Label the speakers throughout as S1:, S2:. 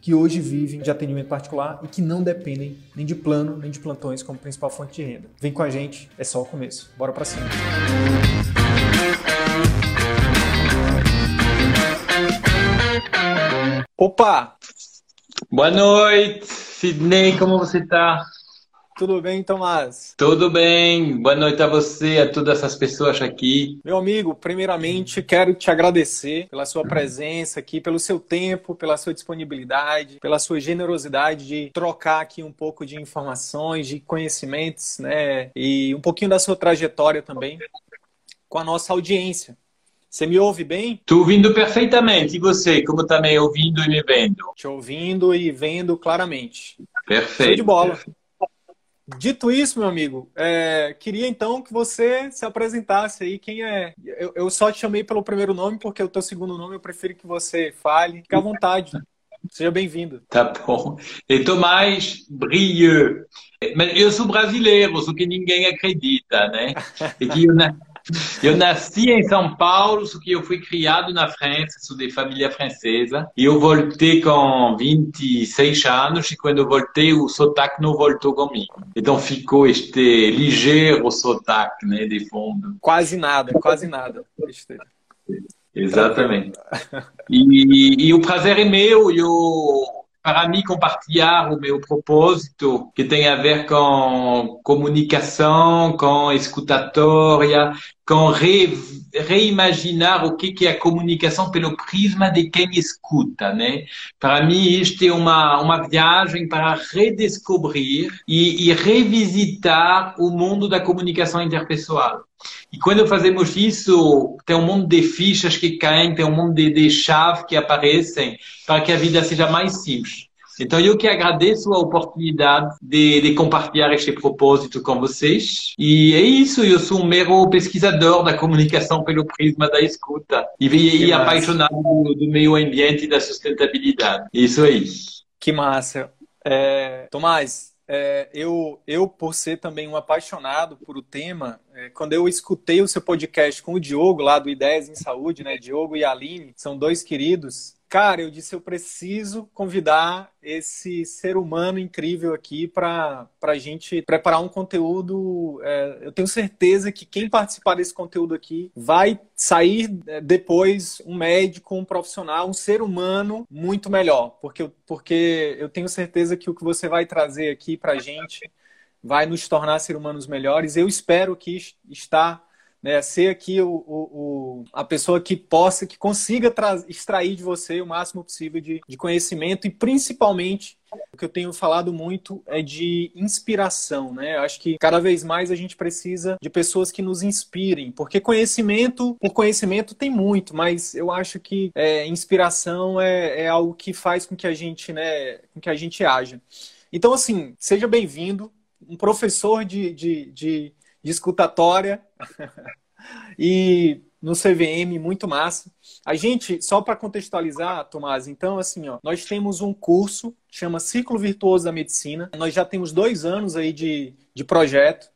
S1: que hoje vivem de atendimento particular e que não dependem nem de plano nem de plantões como principal fonte de renda. Vem com a gente, é só o começo. Bora para cima. Opa!
S2: Boa noite, Sidney, como você está?
S1: Tudo bem, Tomás?
S2: Tudo bem. Boa noite a você, a todas essas pessoas aqui.
S1: Meu amigo, primeiramente quero te agradecer pela sua presença aqui, pelo seu tempo, pela sua disponibilidade, pela sua generosidade de trocar aqui um pouco de informações, de conhecimentos, né? E um pouquinho da sua trajetória também com a nossa audiência. Você me ouve bem?
S2: Estou ouvindo perfeitamente. E você, como está me ouvindo e me vendo?
S1: Te ouvindo e vendo claramente.
S2: Perfeito.
S1: Show de bola. Dito isso, meu amigo, é, queria então que você se apresentasse aí. Quem é? Eu, eu, só te chamei pelo primeiro nome, porque o teu segundo nome eu prefiro que você fale. Fique à vontade. Seja bem-vindo.
S2: Tá bom. E Tomás Brieux. Mas eu sou brasileiro, só que ninguém acredita, né? E que eu, eu nasci em São Paulo, só que eu fui criado na França, sou de família francesa. E eu voltei com 26 anos e quando eu voltei o sotaque não voltou comigo. Então ficou este ligeiro sotaque, né, de fundo.
S1: Quase nada, quase nada.
S2: Exatamente. E, e o prazer é meu. Eu para mim, compartilhar o meu propósito, que tem a ver com comunicação, com escutatória, com re, reimaginar o que é a comunicação pelo prisma de quem escuta, né? Para mim, isto é uma, uma viagem para redescobrir e, e revisitar o mundo da comunicação interpessoal. E quando fazemos isso, tem um monte de fichas que caem, tem um monte de, de chaves que aparecem para que a vida seja mais simples. Então, eu que agradeço a oportunidade de, de, compartilhar este propósito com vocês. E é isso, eu sou um mero pesquisador da comunicação pelo prisma da escuta e, e apaixonado do, do, meio ambiente e da sustentabilidade. Isso aí.
S1: Que massa. É, Tomás, é, eu, eu, por ser também um apaixonado por o tema, é, quando eu escutei o seu podcast com o Diogo, lá do Ideias em Saúde, né? Diogo e Aline, são dois queridos. Cara, eu disse, eu preciso convidar esse ser humano incrível aqui para a gente preparar um conteúdo. É, eu tenho certeza que quem participar desse conteúdo aqui vai sair é, depois um médico, um profissional, um ser humano muito melhor. Porque, porque eu tenho certeza que o que você vai trazer aqui para a gente vai nos tornar ser humanos melhores. Eu espero que está né, ser aqui o, o, o, a pessoa que possa, que consiga extrair de você o máximo possível de, de conhecimento e principalmente o que eu tenho falado muito é de inspiração, né? Eu acho que cada vez mais a gente precisa de pessoas que nos inspirem, porque conhecimento, por conhecimento tem muito, mas eu acho que é, inspiração é, é, algo que faz com que a gente, né, com que a gente haja. Então, assim, seja bem-vindo, um professor de, de, de de escutatória e no CVM, muito massa. A gente, só para contextualizar, Tomás, então, assim, ó, nós temos um curso, chama Ciclo Virtuoso da Medicina. Nós já temos dois anos aí de, de projeto.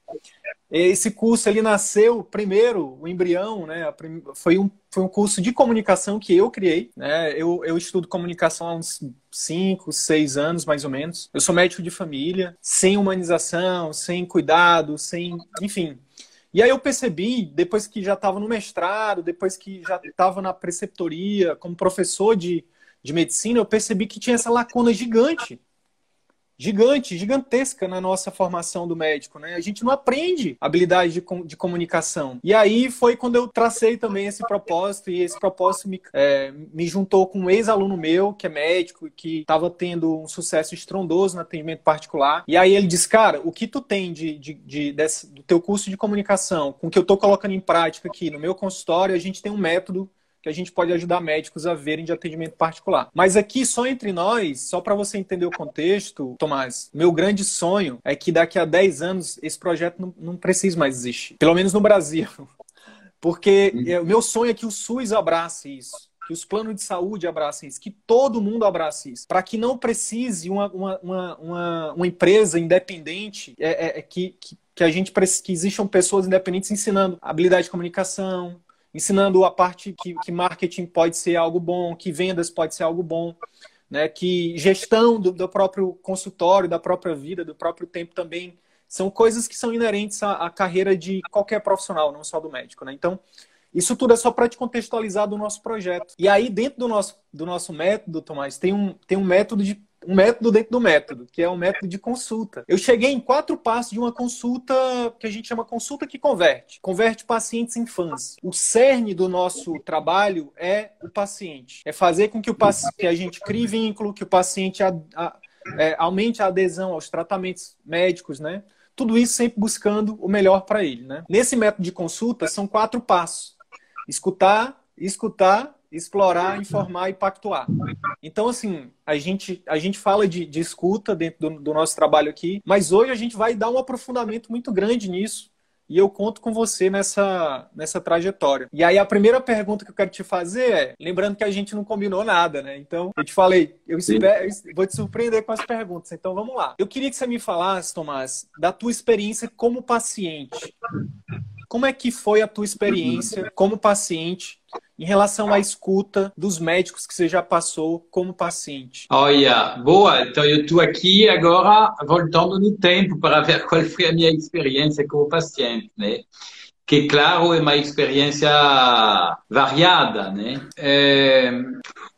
S1: Esse curso ele nasceu primeiro, o embrião, né? Foi um, foi um curso de comunicação que eu criei. Né? Eu, eu estudo comunicação há uns 5, 6 anos, mais ou menos. Eu sou médico de família, sem humanização, sem cuidado, sem. Enfim. E aí eu percebi, depois que já estava no mestrado, depois que já estava na preceptoria, como professor de, de medicina, eu percebi que tinha essa lacuna gigante gigante, gigantesca na nossa formação do médico, né? A gente não aprende habilidade de, de comunicação. E aí foi quando eu tracei também esse propósito, e esse propósito me, é, me juntou com um ex-aluno meu, que é médico, que estava tendo um sucesso estrondoso no atendimento particular. E aí ele disse, cara, o que tu tem de, de, de desse, do teu curso de comunicação, com o que eu estou colocando em prática aqui no meu consultório, a gente tem um método que a gente pode ajudar médicos a verem de atendimento particular. Mas aqui, só entre nós, só para você entender o contexto, Tomás, meu grande sonho é que daqui a 10 anos esse projeto não, não precise mais existir. Pelo menos no Brasil. Porque é, o meu sonho é que o SUS abrace isso que os planos de saúde abracem isso, que todo mundo abrace isso, para que não precise uma, uma, uma, uma, uma empresa independente é, é, é que, que, que a gente que existam pessoas independentes ensinando habilidade de comunicação, ensinando a parte que, que marketing pode ser algo bom, que vendas pode ser algo bom, né? que gestão do, do próprio consultório, da própria vida, do próprio tempo também são coisas que são inerentes à, à carreira de qualquer profissional, não só do médico. Né? Então, isso tudo é só para te contextualizar do nosso projeto. E aí, dentro do nosso, do nosso método, Tomás, tem um, tem um método de um método dentro do método, que é o método de consulta. Eu cheguei em quatro passos de uma consulta que a gente chama consulta que converte. Converte pacientes em fãs. O cerne do nosso trabalho é o paciente. É fazer com que, o que a gente crie vínculo, que o paciente a, a, é, aumente a adesão aos tratamentos médicos, né? Tudo isso sempre buscando o melhor para ele, né? Nesse método de consulta, são quatro passos. Escutar, escutar, explorar, informar e pactuar. Então, assim, a gente, a gente fala de, de escuta dentro do, do, nosso trabalho aqui, mas hoje a gente vai dar um aprofundamento muito grande nisso. E eu conto com você nessa, nessa trajetória. E aí a primeira pergunta que eu quero te fazer é, lembrando que a gente não combinou nada, né? Então, eu te falei, eu, espero, eu vou te surpreender com as perguntas. Então, vamos lá. Eu queria que você me falasse, Tomás, da tua experiência como paciente. Como é que foi a tua experiência como paciente em relação à escuta dos médicos que você já passou como paciente?
S2: Olha, boa. Então eu estou aqui agora voltando no tempo para ver qual foi a minha experiência como paciente, né? Que claro é uma experiência variada, né? É,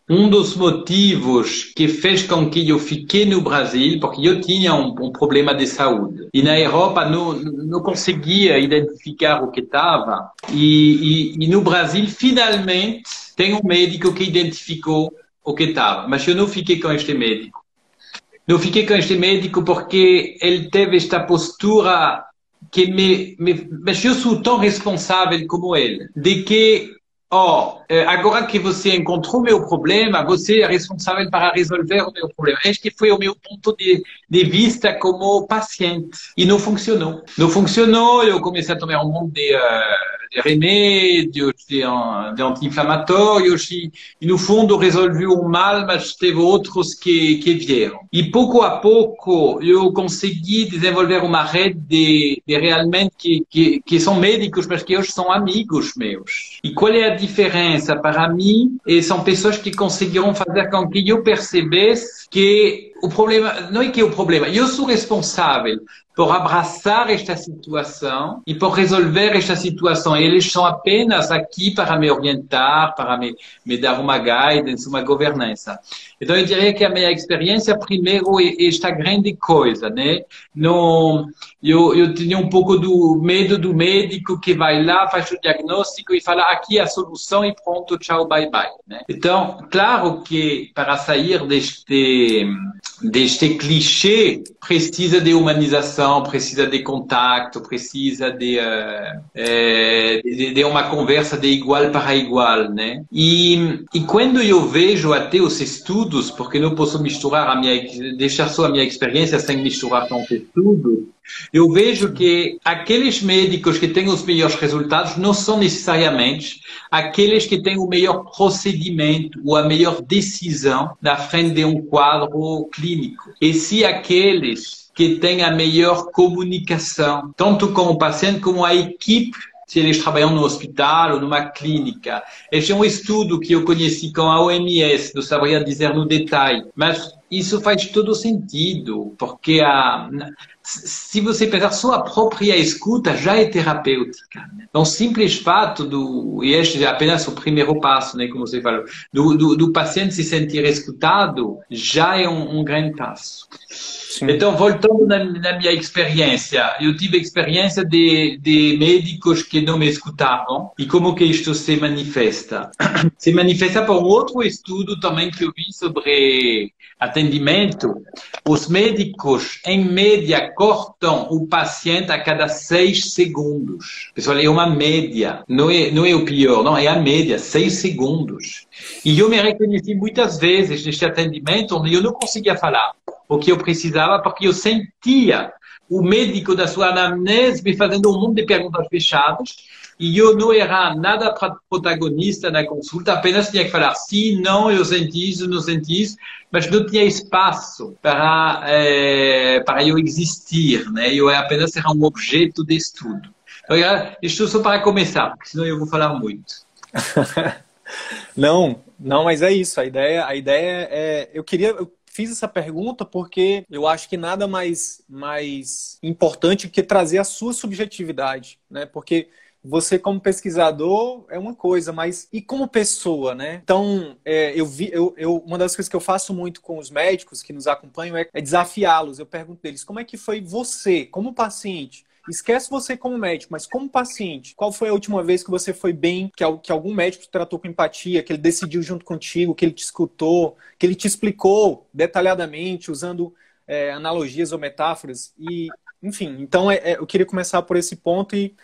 S2: um dos motivos que fez com que eu fiquei no Brasil, porque eu tinha um, um problema de saúde. E na Europa não, não conseguia identificar o que estava. E, e, e no Brasil, finalmente, tem um médico que identificou o que estava. Mas eu não fiquei com este médico. Não fiquei com este médico porque ele teve esta postura que me, me, mas eu sou tão responsável como ele, de que Oh, agora que você encontrou meu problema, você é responsável para resolver o meu problema. Este foi o meu ponto de, de vista como paciente. E não funcionou. Não funcionou, eu comecei a tomar um monte de, uh, de de, anti-inflamatórios, e, e, no fundo resolvi mal, mas teve outros que, que vieram. E pouco a pouco eu consegui desenvolver uma rede de, de realmente que, que, que são médicos, mas que hoje amigos meus. E para mim e são pessoas que conseguiram fazer com que eu percebesse que o problema não é que é o problema, eu sou responsável por abraçar esta situação e por resolver esta situação. Eles são apenas aqui para me orientar, para me, me dar uma guidance, uma governança. Então, eu diria que a minha experiência, primeiro, é esta grande coisa, né? No, eu, eu tinha um pouco do medo do médico que vai lá, faz o diagnóstico e fala aqui a solução e pronto, tchau, bye bye. Né? Então, claro que para sair deste, deste clichê, precisa de humanização, precisa de contato, precisa de, uh, de, de, uma conversa de igual para igual, né? E, e quando eu vejo até os estudos, porque não posso misturar a minha, deixar só a minha experiência sem misturar com os estudos, eu vejo que aqueles médicos que têm os melhores resultados não são necessariamente aqueles que têm o melhor procedimento ou a melhor decisão na frente de um quadro clínico. E se aqueles que têm a melhor comunicação, tanto com o paciente como a equipe se eles trabalham no hospital ou numa clínica. Este é um estudo que eu conheci com a OMS, não saberia dizer no detalhe, mas isso faz todo sentido, porque a, se você pensar, sua própria escuta já é terapêutica. Então, simples fato do, e este é apenas o primeiro passo, né, como você falou, do, do, do paciente se sentir escutado, já é um, um grande passo. Sim. Então, voltando na, na, minha experiência, eu tive experiência de, de médicos que não me escutavam e como que isto se manifesta. Se manifesta por um outro estudo também que eu vi sobre atendimento. Os médicos, em média, cortam o paciente a cada seis segundos. Pessoal, é uma média. Não é, não é o pior, não, é a média, seis segundos. E eu me reconheci muitas vezes neste atendimento onde eu não conseguia falar o que eu precisava, porque eu sentia o médico da sua anamnese me fazendo um monte de perguntas fechadas e eu não era nada protagonista na consulta, apenas tinha que falar sim, não, eu senti isso, não senti isso, mas não tinha espaço para, é, para eu existir, né? Eu apenas era um objeto de estudo. Então, isto só para começar, porque senão eu vou falar muito.
S1: não, não, mas é isso. A ideia, a ideia é, eu queria, eu fiz essa pergunta porque eu acho que nada mais, mais importante que trazer a sua subjetividade, né? Porque você como pesquisador é uma coisa, mas e como pessoa, né? Então, é, eu vi, eu, eu, uma das coisas que eu faço muito com os médicos que nos acompanham é, é desafiá-los. Eu pergunto deles como é que foi você, como paciente, Esquece você como médico, mas como paciente, qual foi a última vez que você foi bem, que, algum médico te tratou com empatia, que ele decidiu junto contigo, que ele te escutou, que ele te explicou detalhadamente, usando é, analogias ou metáforas? E, enfim, então é, é, eu queria começar por esse ponto e,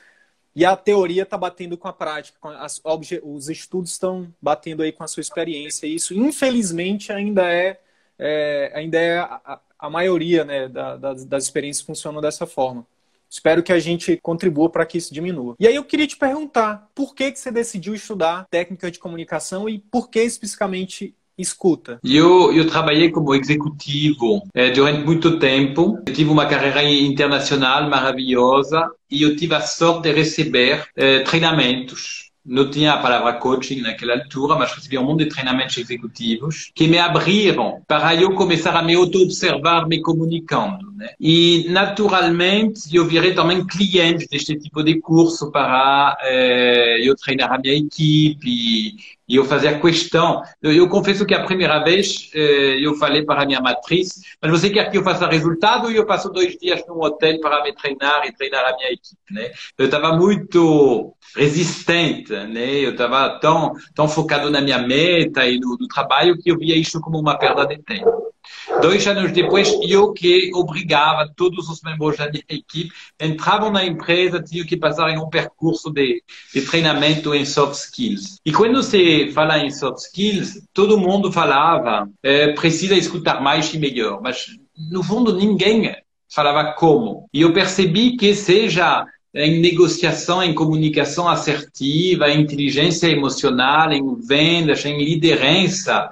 S1: e a teoria está batendo com a prática, com as, os estudos estão batendo aí com a sua experiência. E isso, infelizmente, ainda é, é ainda é a, a maioria né, da, das experiências funcionam dessa forma. Espero que a gente contribua para que isso diminua. E aí eu queria te perguntar, por que, que você decidiu estudar técnica de comunicação e por que especificamente escuta?
S2: Eu, eu trabalhei como executivo eh, durante muito tempo. Eu tive uma carreira internacional maravilhosa e eu tive a sorte de receber eh, treinamentos não tinha a palavra coaching naquela altura, mas recebi um monte de treinamentos executivos que me abriram para eu começar a me auto-observar me comunicando. Né? E, naturalmente, eu virei também cliente deste tipo de curso para eh, eu treinar a minha equipe e, e eu fazia questão. Eu, eu, confesso que a primeira vez eh, eu falei para a minha matriz, mas você quer que eu faça resultado ou eu passo dois dias num hotel para me treinar e treinar a minha equipe, né? Eu estava muito resistente, né? Eu estava tão, tão focado na minha meta e no, no trabalho que eu via isso como uma perda de tempo. Dois anos depois, eu que obrigava todos os membros da minha equipe, entravam na empresa, tinham que passar em um percurso de, de treinamento em soft skills. E quando se fala em soft skills, todo mundo falava, é, precisa escutar mais e melhor, mas no fundo ninguém falava como. E eu percebi que seja em negociação, em comunicação assertiva, em inteligência emocional, em vendas, em liderança,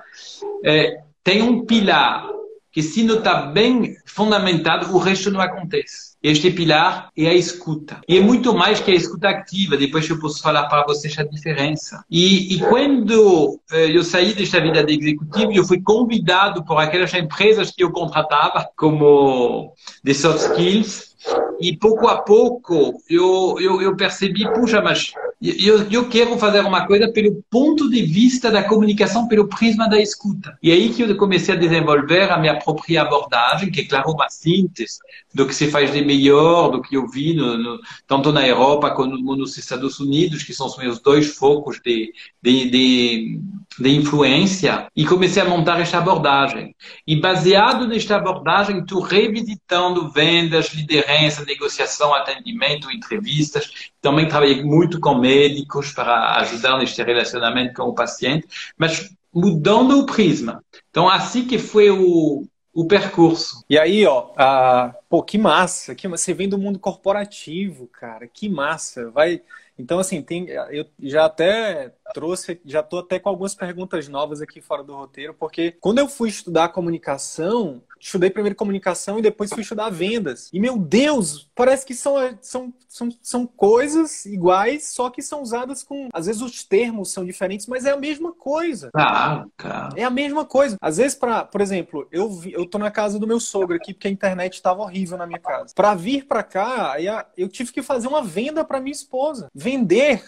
S2: é, tem um pilar que se não está bem fundamentado, o resto não acontece. Este pilar é a escuta. E é muito mais que a escuta ativa. Depois eu posso falar para vocês a diferença. E, e quando eh, eu saí desta vida de executivo, eu fui convidado por aquelas empresas que eu contratava como de soft skills. E pouco a pouco eu, eu, eu percebi, puxa, mas eu, eu quero fazer uma coisa pelo ponto de vista da comunicação, pelo prisma da escuta. E aí que eu comecei a desenvolver a minha própria abordagem, que é, claro, uma síntese do que se faz de melhor, do que eu vi no, no, tanto na Europa como nos Estados Unidos, que são os meus dois focos de, de, de, de influência, e comecei a montar esta abordagem. E baseado nesta abordagem, estou revisitando vendas, liderança, negociação, atendimento, entrevistas. Também trabalhei muito com médicos para ajudar neste relacionamento com o paciente, mas mudando o prisma. Então, assim que foi o, o percurso.
S1: E aí, ó, a... pô, que massa, que você vem do mundo corporativo, cara, que massa. Vai, então assim, tem, eu já até trouxe, já tô até com algumas perguntas novas aqui fora do roteiro, porque quando eu fui estudar comunicação, estudei primeiro comunicação e depois fui estudar vendas. E, meu Deus, parece que são, são, são, são coisas iguais, só que são usadas com. Às vezes os termos são diferentes, mas é a mesma coisa.
S2: Ah, cara.
S1: É a mesma coisa. Às vezes, para, por exemplo, eu, vi, eu tô na casa do meu sogro aqui, porque a internet estava horrível na minha casa. Para vir para cá, eu tive que fazer uma venda para minha esposa. Vender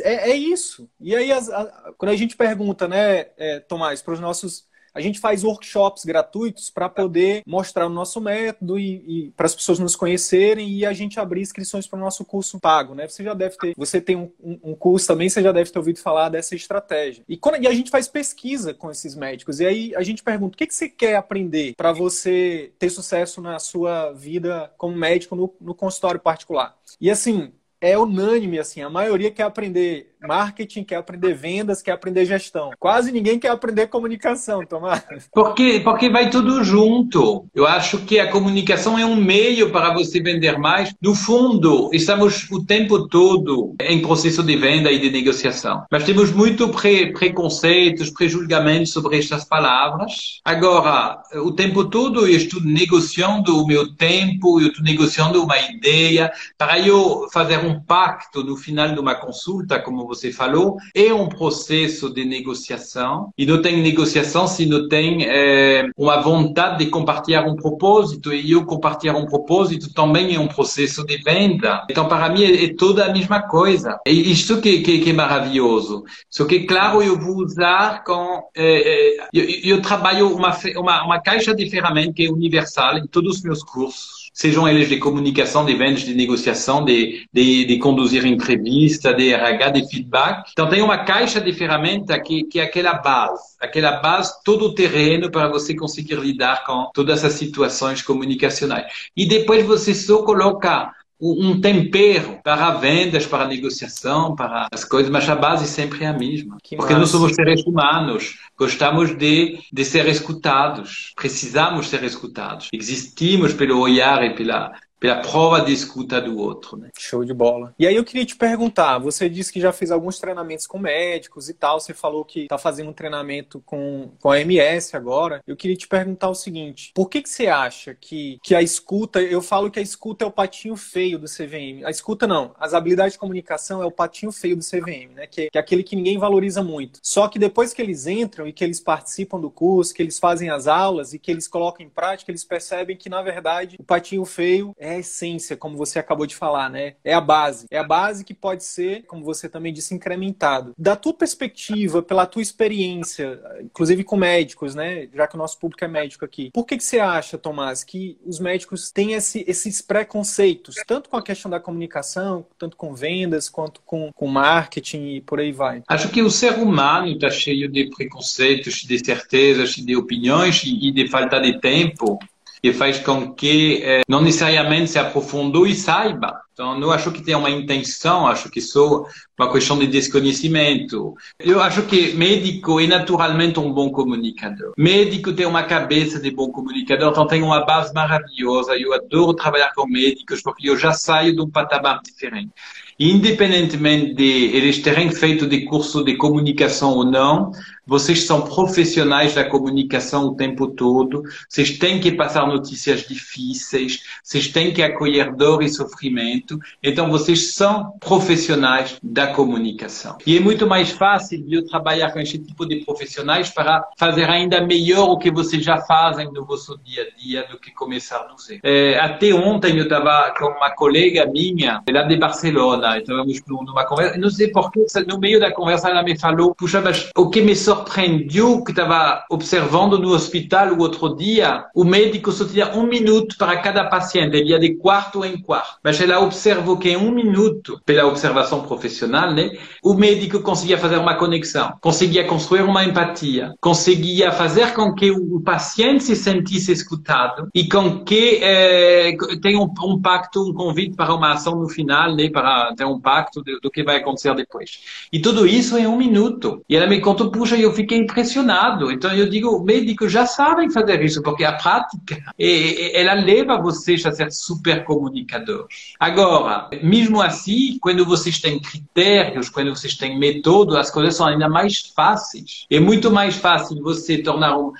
S1: é, é, isso. E aí, as, a, quando a gente pergunta, né, é, Tomás, para os nossos a gente faz workshops gratuitos para poder mostrar o nosso método e, e para as pessoas nos conhecerem e a gente abrir inscrições para o nosso curso pago, né? Você já deve ter, você tem um, um, curso também, você já deve ter ouvido falar dessa estratégia. E, quando, e a gente faz pesquisa com esses médicos e aí a gente pergunta o que, que você quer aprender para você ter sucesso na sua vida como médico no, no consultório particular. E assim, é unânime, assim, a maioria quer aprender marketing, quer aprender vendas, quer aprender gestão. Quase ninguém quer aprender comunicação, Tomás.
S2: Porque, porque vai tudo junto. Eu acho que a comunicação é um meio para você vender mais. No fundo, estamos o tempo todo em processo de venda e de negociação. Mas temos muito pre preconceitos, prejulgamentos sobre estas palavras. Agora, o tempo todo eu estou negociando o meu tempo, eu estou negociando uma ideia para eu fazer um pacto no final de uma consulta, como você falou, é um processo de negociação e não tem negociação se não tem é, uma vontade de compartilhar um propósito e eu compartilhar um propósito também é um processo de venda. Então, para mim, é, é toda a mesma coisa. E isto que, que, que, é maravilhoso. Só que, claro, eu vou usar com... É, é eu, eu, trabalho uma, uma, uma caixa de ferramentas que é universal em todos os meus cursos sejam eles de comunicação, de vendas, de negociação, de, de, de conduzir entrevista, de RH, de feedback. Então, tem uma caixa de ferramenta que, que é aquela base, aquela base, todo o terreno para você conseguir lidar com todas as situações comunicacionais. E depois você só coloca um tempero para vendas, para negociação, para as coisas, mas a base sempre é a mesma. Que Porque massa. nós somos seres humanos, gostamos de, de ser escutados, precisamos ser escutados. Existimos pelo olhar e pela, pela prova de escuta do outro. Né?
S1: Show de bola. E aí eu queria te perguntar, você disse que já fez alguns treinamentos com médicos e tal, você falou que está fazendo um treinamento com, com a MS agora. Eu queria te perguntar o seguinte, por que, que você acha que, que a escuta, eu falo que a escuta é o patinho feio do CVM. A escuta não, as habilidades de comunicação é o patinho feio do CVM, né? Que, que é aquele que ninguém valoriza muito. Só que depois que eles entram e que eles participam do curso, que eles fazem as aulas e que eles colocam em prática, eles percebem que, na verdade, o patinho feio é é a essência, como você acabou de falar, né? É a base. É a base que pode ser, como você também disse, incrementado. Da tua perspectiva, pela tua experiência, inclusive com médicos, né? Já que o nosso público é médico aqui. Por que, que você acha, Tomás, que os médicos têm esse, esses preconceitos, tanto com a questão da comunicação, tanto com vendas, quanto com, com marketing e por aí vai?
S2: Acho que o ser humano está cheio de preconceitos, de certezas, de opiniões e de falta de tempo que faz com que eh, não necessariamente se aprofundou e saiba. Então, não acho que tenha uma intenção, acho que só uma questão de desconhecimento. Eu acho que médico é naturalmente um bom comunicador. Médico tem uma cabeça de bom comunicador, então tem uma base maravilhosa. Eu adoro trabalhar com médicos porque eu já saio de um patamar diferente. Independentemente de eles terem feito de curso de comunicação ou não, vocês são profissionais da comunicação o tempo todo, vocês têm que passar notícias difíceis, vocês têm que acolher dor e sofrimento, então vocês são profissionais da comunicação. E é muito mais fácil eu trabalhar com esse tipo de profissionais para fazer ainda melhor o que vocês já fazem no vosso dia a dia do que começar no zero. É, até ontem eu estava com uma colega minha, lá de Barcelona, estávamos numa conversa, não sei porquê, no meio da conversa ela me falou, puxa, mas o que me surpreendeu que estava observando no hospital o outro dia, o médico só tinha um minuto para cada paciente, ele ia de quarto em quarto. Mas ela observou que em um minuto, pela observação profissional, né, o médico conseguia fazer uma conexão, conseguia construir uma empatia, conseguia fazer com que o paciente se sentisse escutado e com que eh, tenha um, um, pacto, um convite para uma ação no final, né, para ter um pacto do, do que vai acontecer depois. E tudo isso em um minuto. E ela me contou, puxa, eu fiquei impressionado. Então eu digo, médicos já sabem fazer isso, porque a prática, ela leva vocês a ser super comunicadores. Agora, mesmo assim, quando vocês têm critérios, quando vocês têm método, as coisas são ainda mais fáceis. É muito mais fácil você tornar um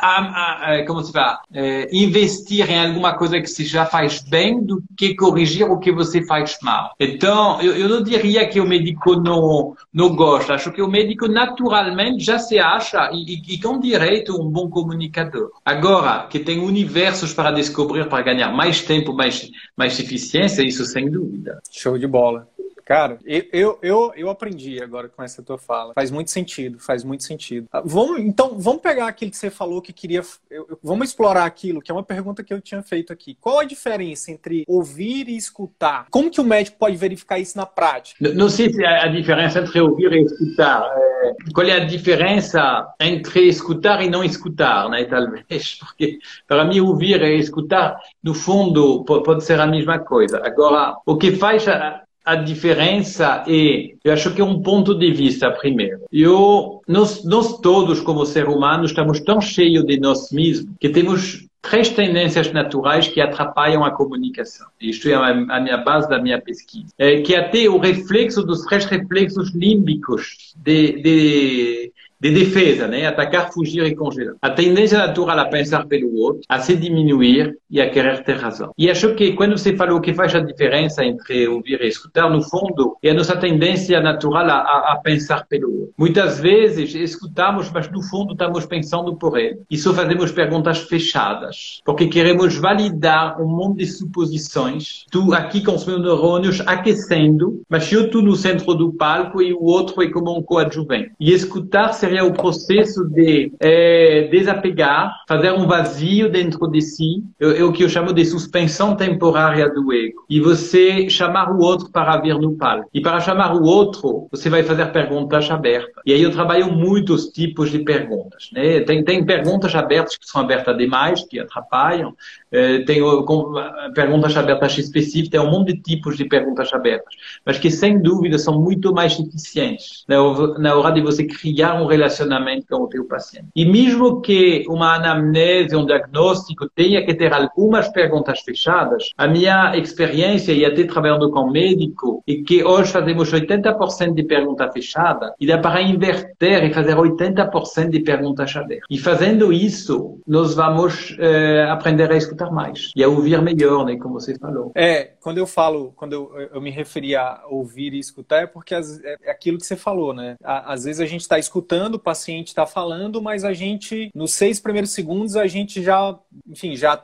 S2: a, a, como se fala, é, investir em alguma coisa que se já faz bem do que corrigir o que você faz mal. Então, eu, eu não diria que o médico não, não gosta. Acho que o médico naturalmente já se acha e, e, e com direito um bom comunicador. Agora, que tem universos para descobrir, para ganhar mais tempo, mais, mais eficiência, isso sem dúvida.
S1: Show de bola. Cara, eu, eu, eu aprendi agora com essa tua fala. Faz muito sentido, faz muito sentido. Ah, vamos, então, vamos pegar aquilo que você falou que queria. Eu, vamos explorar aquilo, que é uma pergunta que eu tinha feito aqui. Qual a diferença entre ouvir e escutar? Como que o médico pode verificar isso na prática?
S2: Não, não sei se a, a diferença entre ouvir e escutar. É, qual é a diferença entre escutar e não escutar, né? Talvez. Porque, para mim, ouvir e escutar, no fundo, pode ser a mesma coisa. Agora, o que faz a, a diferença é, eu acho que é um ponto de vista primeiro. Eu, nós, nós todos como ser humano estamos tão cheios de nós mesmos que temos três tendências naturais que atrapalham a comunicação. Isto é a, minha base da minha pesquisa. É que até o reflexo dos três reflexos límbicos de, de de defesa, né? Atacar, fugir e congelar. A tendência natural a pensar pelo outro, a se diminuir e a querer ter razão. E acho que quando você falou que faz a diferença entre ouvir e escutar, no fundo, é a nossa tendência natural a, a pensar pelo outro. Muitas vezes escutamos, mas no fundo estamos pensando por ele. E só fazemos perguntas fechadas, porque queremos validar um monte de suposições. Tu aqui com os meus neurônios aquecendo, mas eu estou no centro do palco e o outro é como um coadjuvante. E escutar seria o processo de é, desapegar, fazer um vazio dentro de si, é, é, o que eu chamo de suspensão temporária do ego. E você chamar o outro para vir no palco. E para chamar o outro, você vai fazer perguntas abertas. E aí eu trabalho muitos tipos de perguntas. Né? Tem, tem perguntas abertas que são abertas demais, que atrapalham. É, tem com, perguntas abertas específicas, tem um monte de tipos de perguntas abertas. Mas que, sem dúvida, são muito mais eficientes na, hora de você criar um relacionamento com o teu paciente. E mesmo que uma anamnese, um diagnóstico tenha que ter algumas perguntas fechadas, a minha experiência, e até trabalhando com médico, é que hoje fazemos 80% de pergunta fechada e dá para inverter e fazer 80% de perguntas abertas. E fazendo isso, nós vamos eh, aprender a escutar mais e a ouvir melhor, né, como você falou.
S1: É, quando eu falo, quando eu, eu me referi a ouvir e escutar, é porque as, é aquilo que você falou, né? Às vezes a gente está escutando, o paciente está falando, mas a gente, nos seis primeiros segundos, a gente já, enfim, já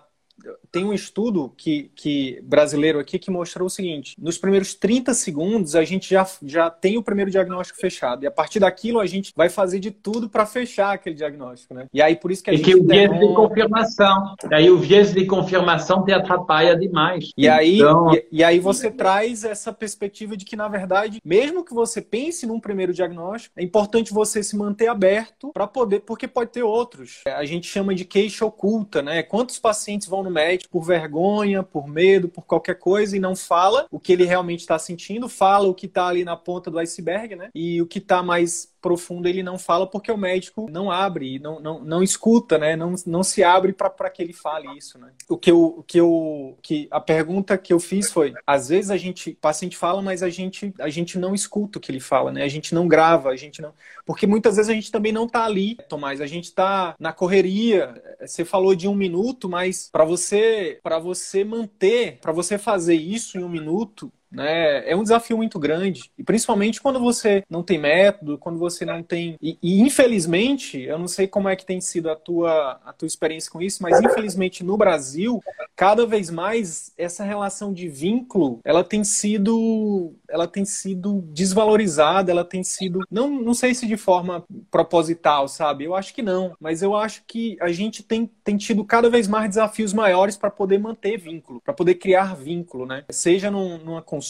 S1: tem um estudo que, que brasileiro aqui que mostrou o seguinte: nos primeiros 30 segundos a gente já, já tem o primeiro diagnóstico fechado. E a partir daquilo a gente vai fazer de tudo para fechar aquele diagnóstico, né? E aí por isso que a
S2: e
S1: gente.
S2: que o viés de confirmação. Aí o viés de confirmação te atrapalha demais.
S1: E aí, então... e, e, aí você traz essa perspectiva de que, na verdade, mesmo que você pense num primeiro diagnóstico, é importante você se manter aberto para poder, porque pode ter outros. A gente chama de queixa oculta, né? Quantos pacientes vão no médico? Por vergonha, por medo, por qualquer coisa e não fala o que ele realmente está sentindo, fala o que está ali na ponta do iceberg, né? E o que está mais profundo ele não fala porque o médico não abre, não, não, não escuta, né? Não, não se abre para que ele fale isso, né? O que eu, o que eu, que a pergunta que eu fiz foi, às vezes a gente, o paciente fala, mas a gente, a gente não escuta o que ele fala, né? A gente não grava, a gente não, porque muitas vezes a gente também não tá ali, Tomás, a gente tá na correria. Você falou de um minuto, mas para você, para você manter, para você fazer isso em um minuto, né? É um desafio muito grande. E principalmente quando você não tem método, quando você não tem. E, e, infelizmente, eu não sei como é que tem sido a tua, a tua experiência com isso, mas infelizmente no Brasil, cada vez mais essa relação de vínculo ela tem sido ela tem sido desvalorizada, ela tem sido. Não, não sei se de forma proposital, sabe? Eu acho que não. Mas eu acho que a gente tem, tem tido cada vez mais desafios maiores para poder manter vínculo, para poder criar vínculo, né? Seja num, numa consulta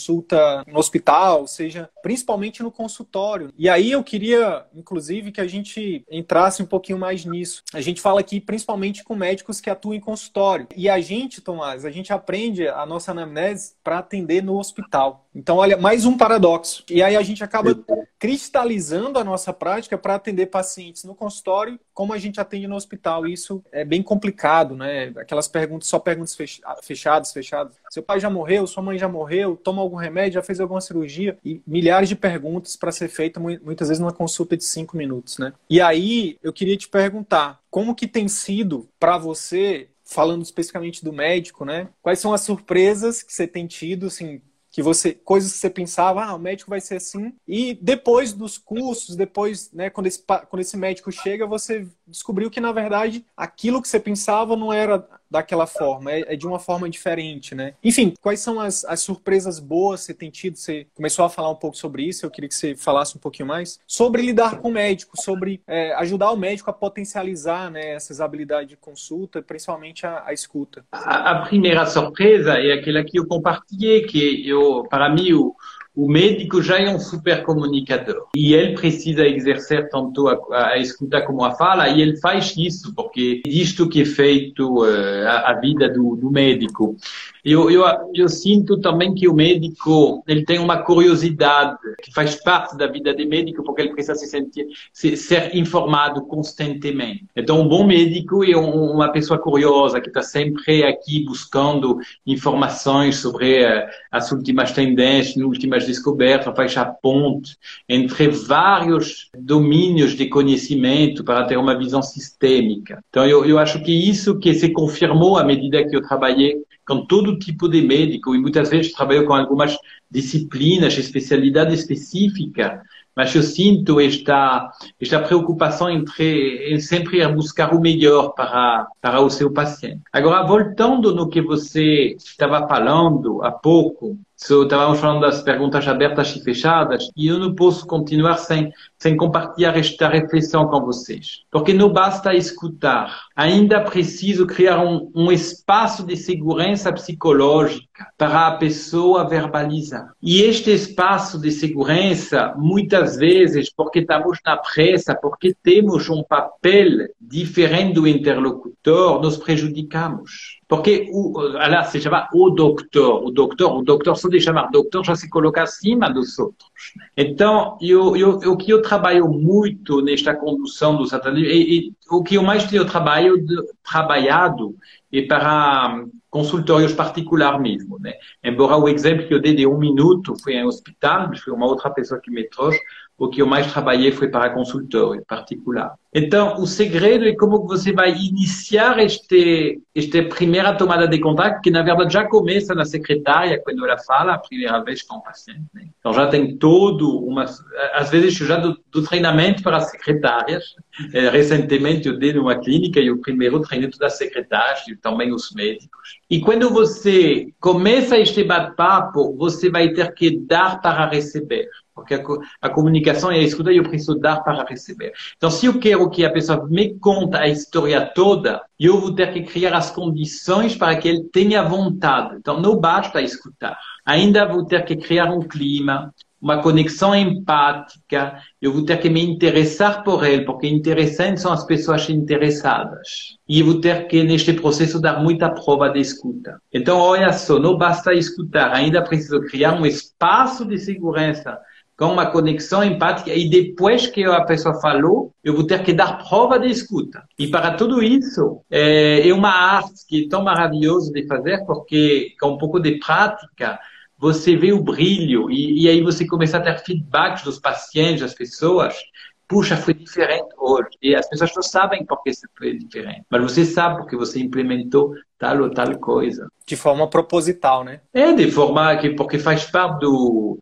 S1: no hospital, seja principalmente no consultório. E aí eu queria, inclusive, que a gente entrasse um pouquinho mais nisso. A gente fala aqui principalmente com médicos que atuam em consultório. E a gente, Tomás, a gente aprende a nossa anamnese para atender no hospital. Então, olha, mais um paradoxo. E aí a gente acaba cristalizando a nossa prática para atender pacientes no consultório, como a gente atende no hospital. Isso é bem complicado, né? Aquelas perguntas, só perguntas fechadas, fechadas. Seu pai já morreu, sua mãe já morreu, toma algum remédio, já fez alguma cirurgia? E milhares de perguntas para ser feita muitas vezes numa consulta de cinco minutos, né? E aí eu queria te perguntar, como que tem sido para você falando especificamente do médico, né? Quais são as surpresas que você tem tido, assim, que você coisas que você pensava, ah, o médico vai ser assim, e depois dos cursos, depois, né, quando esse, quando esse médico chega, você descobriu que na verdade aquilo que você pensava não era daquela forma, é, é de uma forma diferente, né? Enfim, quais são as, as surpresas boas que você tem tido? Você começou a falar um pouco sobre isso, eu queria que você falasse um pouquinho mais sobre lidar com o médico, sobre é, ajudar o médico a potencializar né, essas habilidades de consulta, principalmente a, a escuta.
S2: A, a, primeira surpresa é aquela que eu compartilhei, que eu, para mim, o, o médico já é um super comunicador e ele precisa exercer tanto a, a escuta como a fala e ele faz isso porque isto que é feito uh, a, a, vida do, do médico. Eu, eu, eu, sinto também que o médico ele tem uma curiosidade que faz parte da vida do médico porque ele precisa se sentir se, ser informado constantemente. Então um bom médico é um, uma pessoa curiosa que está sempre aqui buscando informações sobre uh, as últimas tendências, as últimas descobertas, faz a ponte entre vários domínios de conhecimento para ter uma visão sistêmica. Então, eu, eu acho que isso que se confirmou à medida que eu trabalhei com todo tipo de médico e muitas vezes trabalho com algumas disciplinas, especialidade específica, mas eu sinto esta esta preocupação entre em sempre buscar o melhor para para o seu paciente. Agora voltando no que você estava falando há pouco So, estávamos falando das perguntas abertas e fechadas e eu não posso continuar sem, sem compartilhar esta reflexão com vocês. Porque não basta escutar, ainda preciso criar um, um espaço de segurança psicológica para a pessoa verbalizar. E este espaço de segurança, muitas vezes, porque estamos na pressa, porque temos um papel diferente do interlocutor, nos prejudicamos. Porque o, aliás, se chama o doutor, o doutor, o doutor só de chamar doutor já se coloca acima dos outros. Então, eu, eu, o que eu trabalho muito nesta condução dos atendentes, e, e o que eu mais tenho trabalho, trabalhado para consultórios particulares mesmo, né? Embora o exemplo que eu dei de um minuto foi em hospital, foi uma outra pessoa que me trouxe, o que eu mais trabalhei foi para consultório particular. Então, o segredo é como você vai iniciar este, esta primeira tomada de contato, que na verdade já começa na secretária, quando ela fala a primeira vez com o paciente. Né? Então, já tem todo uma. Às vezes, eu já do, treinamento para as secretárias. É, recentemente, eu dei numa clínica e o primeiro treinamento das secretárias e também os médicos. E quando você começa este bate-papo, você vai ter que dar para receber. Porque a, comunicação e a escuta eu preciso dar para receber. Então, se eu quero que a pessoa me conte a história toda, eu vou ter que criar as condições para que ele tenha vontade. Então, não basta escutar. Ainda vou ter que criar um clima, uma conexão empática, eu vou ter que me interessar por ele, porque interessantes são as pessoas interessadas. E eu vou ter que, neste processo, dar muita prova de escuta. Então, olha só, não basta escutar, ainda preciso criar um espaço de segurança com uma conexão empática e depois que a pessoa falou, eu vou ter que dar prova de escuta. E para tudo isso, é, é uma arte que é tão maravilhosa de fazer, porque com um pouco de prática, você vê o brilho e, e aí você começa a ter feedbacks dos pacientes, das pessoas. Puxa, foi diferente hoje. E as pessoas não sabem por que foi diferente. Mas você sabe porque você implementou tal ou tal coisa.
S1: De forma proposital, né?
S2: É, de forma que, porque faz parte do,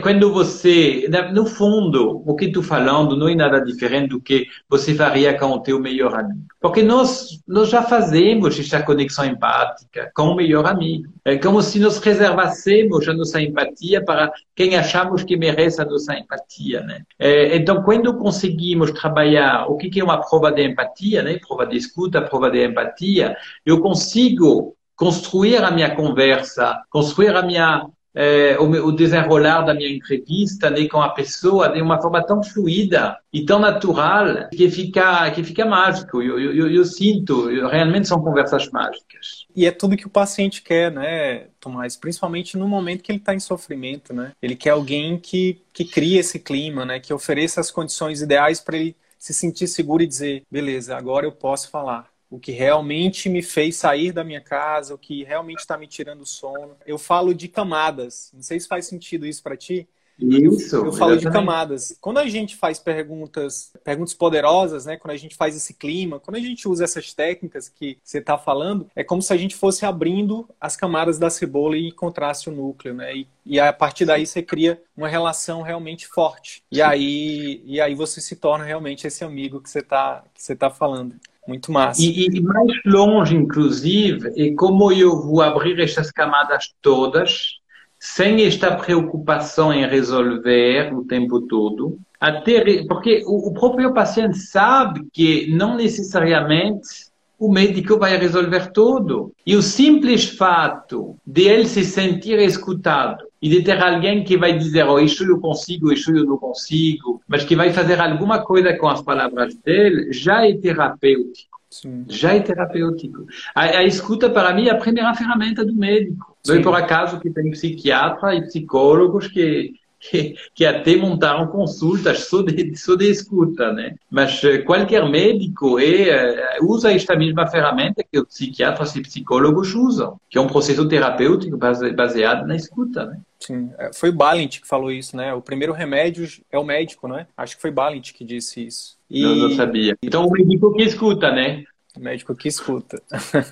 S2: quando você, no fundo, o que estou falando não é nada diferente do que você faria com o teu melhor amigo. Porque nós, nós já fazemos esta conexão empática com o melhor amigo. É como se nós reservássemos a nossa empatia para quem achamos que merece a nossa empatia. Né? É, então, quando conseguimos trabalhar o que é uma prova de empatia, né? prova de escuta, prova de empatia, eu consigo construir a minha conversa, construir a minha é, o, o desenrolar da minha entrevista né, com a pessoa de uma forma tão fluida e tão natural que fica, que fica mágico. Eu, eu, eu sinto, eu, realmente são conversas mágicas.
S1: E é tudo que o paciente quer, né, Tomás? Principalmente no momento que ele está em sofrimento, né? Ele quer alguém que, que crie esse clima, né? Que ofereça as condições ideais para ele se sentir seguro e dizer, beleza, agora eu posso falar o que realmente me fez sair da minha casa, o que realmente está me tirando o sono. Eu falo de camadas. Não sei se faz sentido isso para ti.
S2: Isso.
S1: Eu, eu falo de camadas. Quando a gente faz perguntas, perguntas poderosas, né? Quando a gente faz esse clima, quando a gente usa essas técnicas que você está falando, é como se a gente fosse abrindo as camadas da cebola e encontrasse o núcleo, né? E, e a partir daí você cria uma relação realmente forte. E aí, e aí você se torna realmente esse amigo que você está que você tá falando. Muito massa.
S2: E, e, mais longe, inclusive, é como eu vou abrir estas camadas todas, sem esta preocupação em resolver o tempo todo. Até, porque o, o próprio paciente sabe que não necessariamente o médico vai resolver tudo. E o simples fato de ele se sentir escutado e de ter alguém que vai dizer, oh, isso eu consigo, isso eu não consigo, mas que vai fazer alguma coisa com as palavras dele, já é terapêutico. Sim. Já é terapêutico. A, a, escuta, para mim, é a primeira ferramenta do médico. Sim. Não é por acaso que tem psiquiatra e psicólogos que que, que até montaram consultas só de, só de escuta, né? Mas eh, qualquer médico é, usa esta mesma ferramenta que os psiquiatras e psicólogos usam, que é um processo terapêutico baseado na escuta, né?
S1: Sim, é, foi Balint que falou isso, né? O primeiro remédio é o médico, né? Acho que foi Balint que disse isso.
S2: E... Eu não sabia. Então o médico que escuta, né?
S1: Médico que escuta.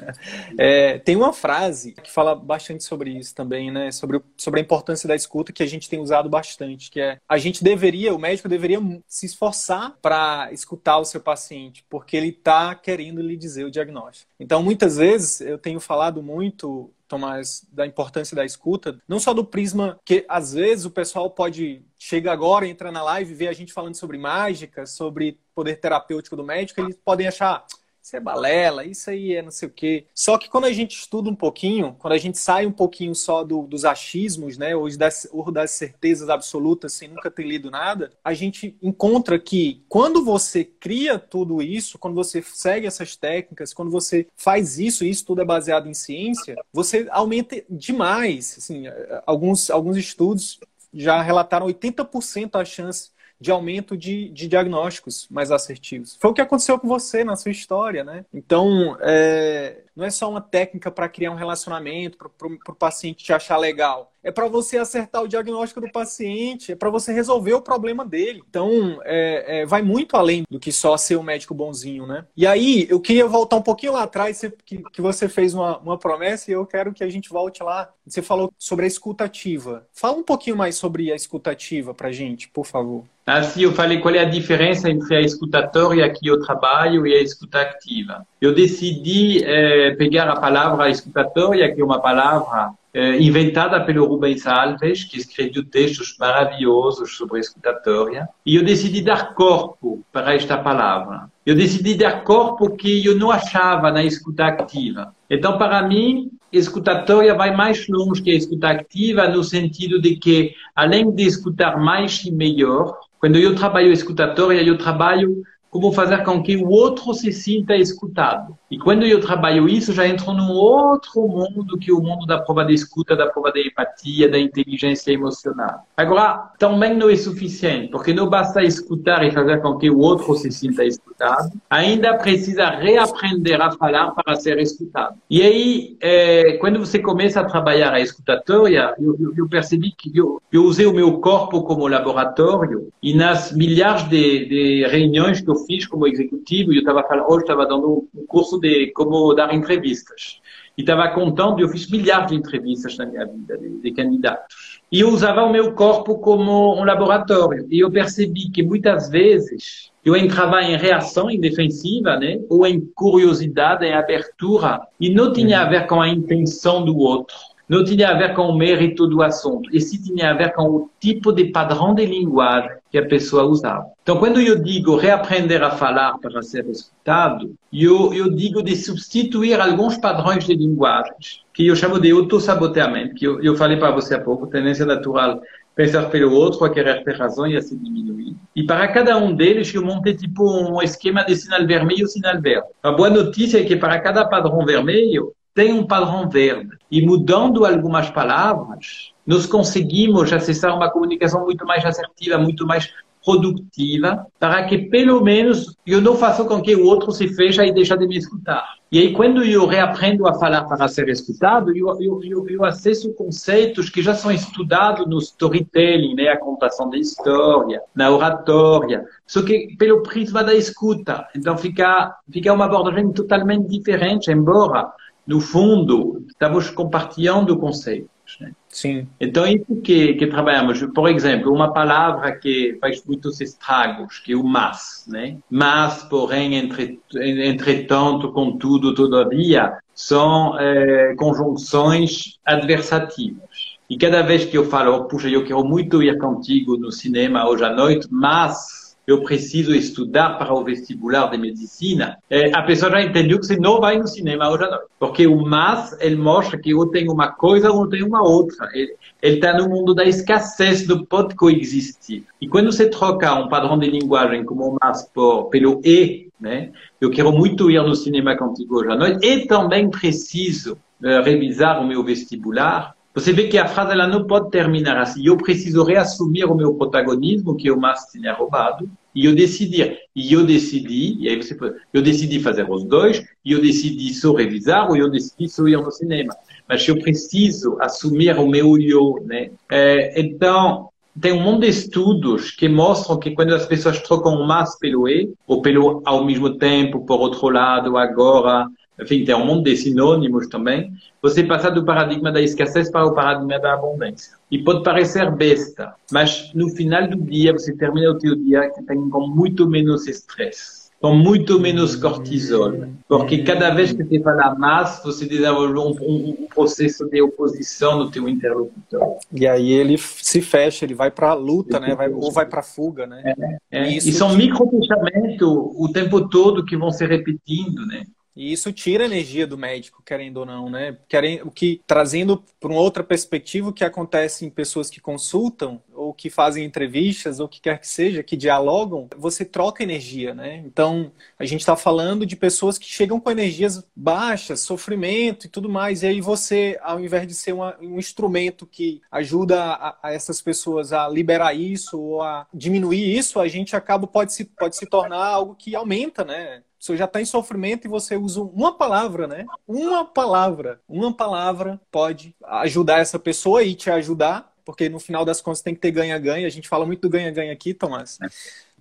S1: é, tem uma frase que fala bastante sobre isso também, né? Sobre, sobre a importância da escuta que a gente tem usado bastante, que é a gente deveria, o médico deveria se esforçar para escutar o seu paciente, porque ele está querendo lhe dizer o diagnóstico. Então, muitas vezes eu tenho falado muito Tomás, da importância da escuta, não só do prisma que às vezes o pessoal pode chega agora, entra na live, vê a gente falando sobre mágica, sobre poder terapêutico do médico, eles podem achar isso é balela, isso aí é não sei o quê. Só que quando a gente estuda um pouquinho, quando a gente sai um pouquinho só do, dos achismos, né, ou das, ou das certezas absolutas sem nunca ter lido nada, a gente encontra que quando você cria tudo isso, quando você segue essas técnicas, quando você faz isso, e isso tudo é baseado em ciência, você aumenta demais. Assim, alguns, alguns estudos já relataram 80% a chance de aumento de, de diagnósticos mais assertivos. Foi o que aconteceu com você na sua história, né? Então, é, não é só uma técnica para criar um relacionamento, para o paciente te achar legal. É para você acertar o diagnóstico do paciente, é para você resolver o problema dele. Então, é, é, vai muito além do que só ser um médico bonzinho, né? E aí, eu queria voltar um pouquinho lá atrás, que, que você fez uma, uma promessa e eu quero que a gente volte lá. Você falou sobre a escutativa. Fala um pouquinho mais sobre a escutativa para gente, por favor.
S2: Assim, eu falei qual é a diferença entre a escutatória que eu trabalho e a escuta ativa. Eu decidi eh, pegar a palavra escutatória, que é uma palavra eh, inventada pelo Rubens Alves, que escreveu textos maravilhosos sobre a escutatória, e eu decidi dar corpo para esta palavra. Eu decidi dar corpo que eu não achava na escuta ativa. Então, para mim, escutatória vai mais longe que a escuta ativa, no sentido de que, além de escutar mais e melhor, quando eu trabalho escutatória, eu trabalho como fazer com que o outro se sinta escutado. E quando eu trabalho isso, já entro num outro mundo que é o mundo da prova de escuta, da prova de empatia, da inteligência emocional. Agora, também não é suficiente, porque não basta escutar e fazer com que o outro se sinta escutado, ainda precisa reaprender a falar para ser escutado. E aí, é, quando você começa a trabalhar a escutatória, eu, eu, eu percebi que eu, eu, usei o meu corpo como laboratório e nas milhares de, de reuniões que eu fiz como executivo, eu estava hoje estava dando um curso de como dar entrevistas. E estava contando, eu fiz milhares de entrevistas na minha vida, de, de candidatos. E eu usava o meu corpo como um laboratório. E eu percebi que muitas vezes eu entrava em reação, em defensiva, né? Ou em curiosidade, em abertura. E não tinha a ver com a intenção do outro não tinha a ver com o mérito do assunto, e sim tinha a ver com o tipo de padrão de linguagem que a pessoa usava. Então, quando eu digo reaprender a falar para ser escutado, eu, eu digo de substituir alguns padrões de linguagens, que eu chamo de autossaboteamento, que eu, eu falei para você há pouco, tendência natural pensar pelo outro, a querer ter razão e a se diminuir. E para cada um deles, eu montei tipo um esquema de sinal vermelho e sinal verde. A boa notícia é que para cada padrão vermelho, tem um padrão verde. E mudando algumas palavras, nós conseguimos acessar uma comunicação muito mais assertiva, muito mais produtiva, para que pelo menos eu não faça com que o outro se feche e deixe de me escutar. E aí, quando eu reaprendo a falar para ser escutado, eu, eu, eu, eu acesso conceitos que já são estudados no storytelling, né? a contação da história, na oratória, só que pelo prisma da escuta. Então, fica, fica uma abordagem totalmente diferente, embora, no fundo, estamos compartilhando conceitos. Né?
S1: Sim.
S2: Então, isso que, que trabalhamos. Por exemplo, uma palavra que faz muitos estragos, que é o mas, né? Mas, porém, entre, entretanto, contudo, todavia, são é, conjunções adversativas. E cada vez que eu falo, puxa, eu quero muito ir contigo no cinema hoje à noite, mas eu preciso estudar para o vestibular de medicina, é, a pessoa já entendeu que você não vai no cinema hoje à noite. Porque o mas, ele mostra que eu tenho uma coisa ou tenho uma outra. Ele está no mundo da escassez, do pode coexistir. E quando você troca um padrão de linguagem como o mas por, pelo e, né? eu quero muito ir no cinema contigo hoje à noite, e também preciso uh, revisar o meu vestibular, você vê que a frase ela não pode terminar assim. Eu preciso reassumir o meu protagonismo que o Márcio tinha roubado e eu decidir. E eu decidi, e aí você pode, eu decidi fazer os dois, e eu decidi só revisar ou eu decidi só ir no cinema. Mas eu preciso assumir o meu eu, né? É, então, tem um monte de estudos que mostram que quando as pessoas trocam o mas pelo e, ou pelo ao mesmo tempo, por outro lado, agora, enfim, tem um monte de sinônimos também, você passa do paradigma da escassez para o paradigma da abundância. E pode parecer besta, mas no final do dia, você termina o seu dia com muito menos estresse, com muito menos cortisol, porque cada vez que você fala mais, você desenvolve um, um, um processo de oposição no teu interlocutor.
S1: E aí ele se fecha, ele vai para a luta, né? Vai, ou vai para a fuga, né?
S2: É, é. E, e são micro-pensamentos o tempo todo que vão se repetindo, né?
S1: E isso tira a energia do médico, querendo ou não, né? Querendo, o que trazendo para uma outra perspectiva o que acontece em pessoas que consultam ou que fazem entrevistas ou que quer que seja, que dialogam, você troca energia, né? Então, a gente está falando de pessoas que chegam com energias baixas, sofrimento e tudo mais, e aí você, ao invés de ser uma, um instrumento que ajuda a, a, essas pessoas a liberar isso ou a diminuir isso, a gente acaba pode se pode se tornar algo que aumenta, né? Você já está em sofrimento e você usa uma palavra, né? Uma palavra. Uma palavra pode ajudar essa pessoa e te ajudar, porque no final das contas tem que ter ganha-ganha. A gente fala muito do ganha-ganha aqui, Tomás. É.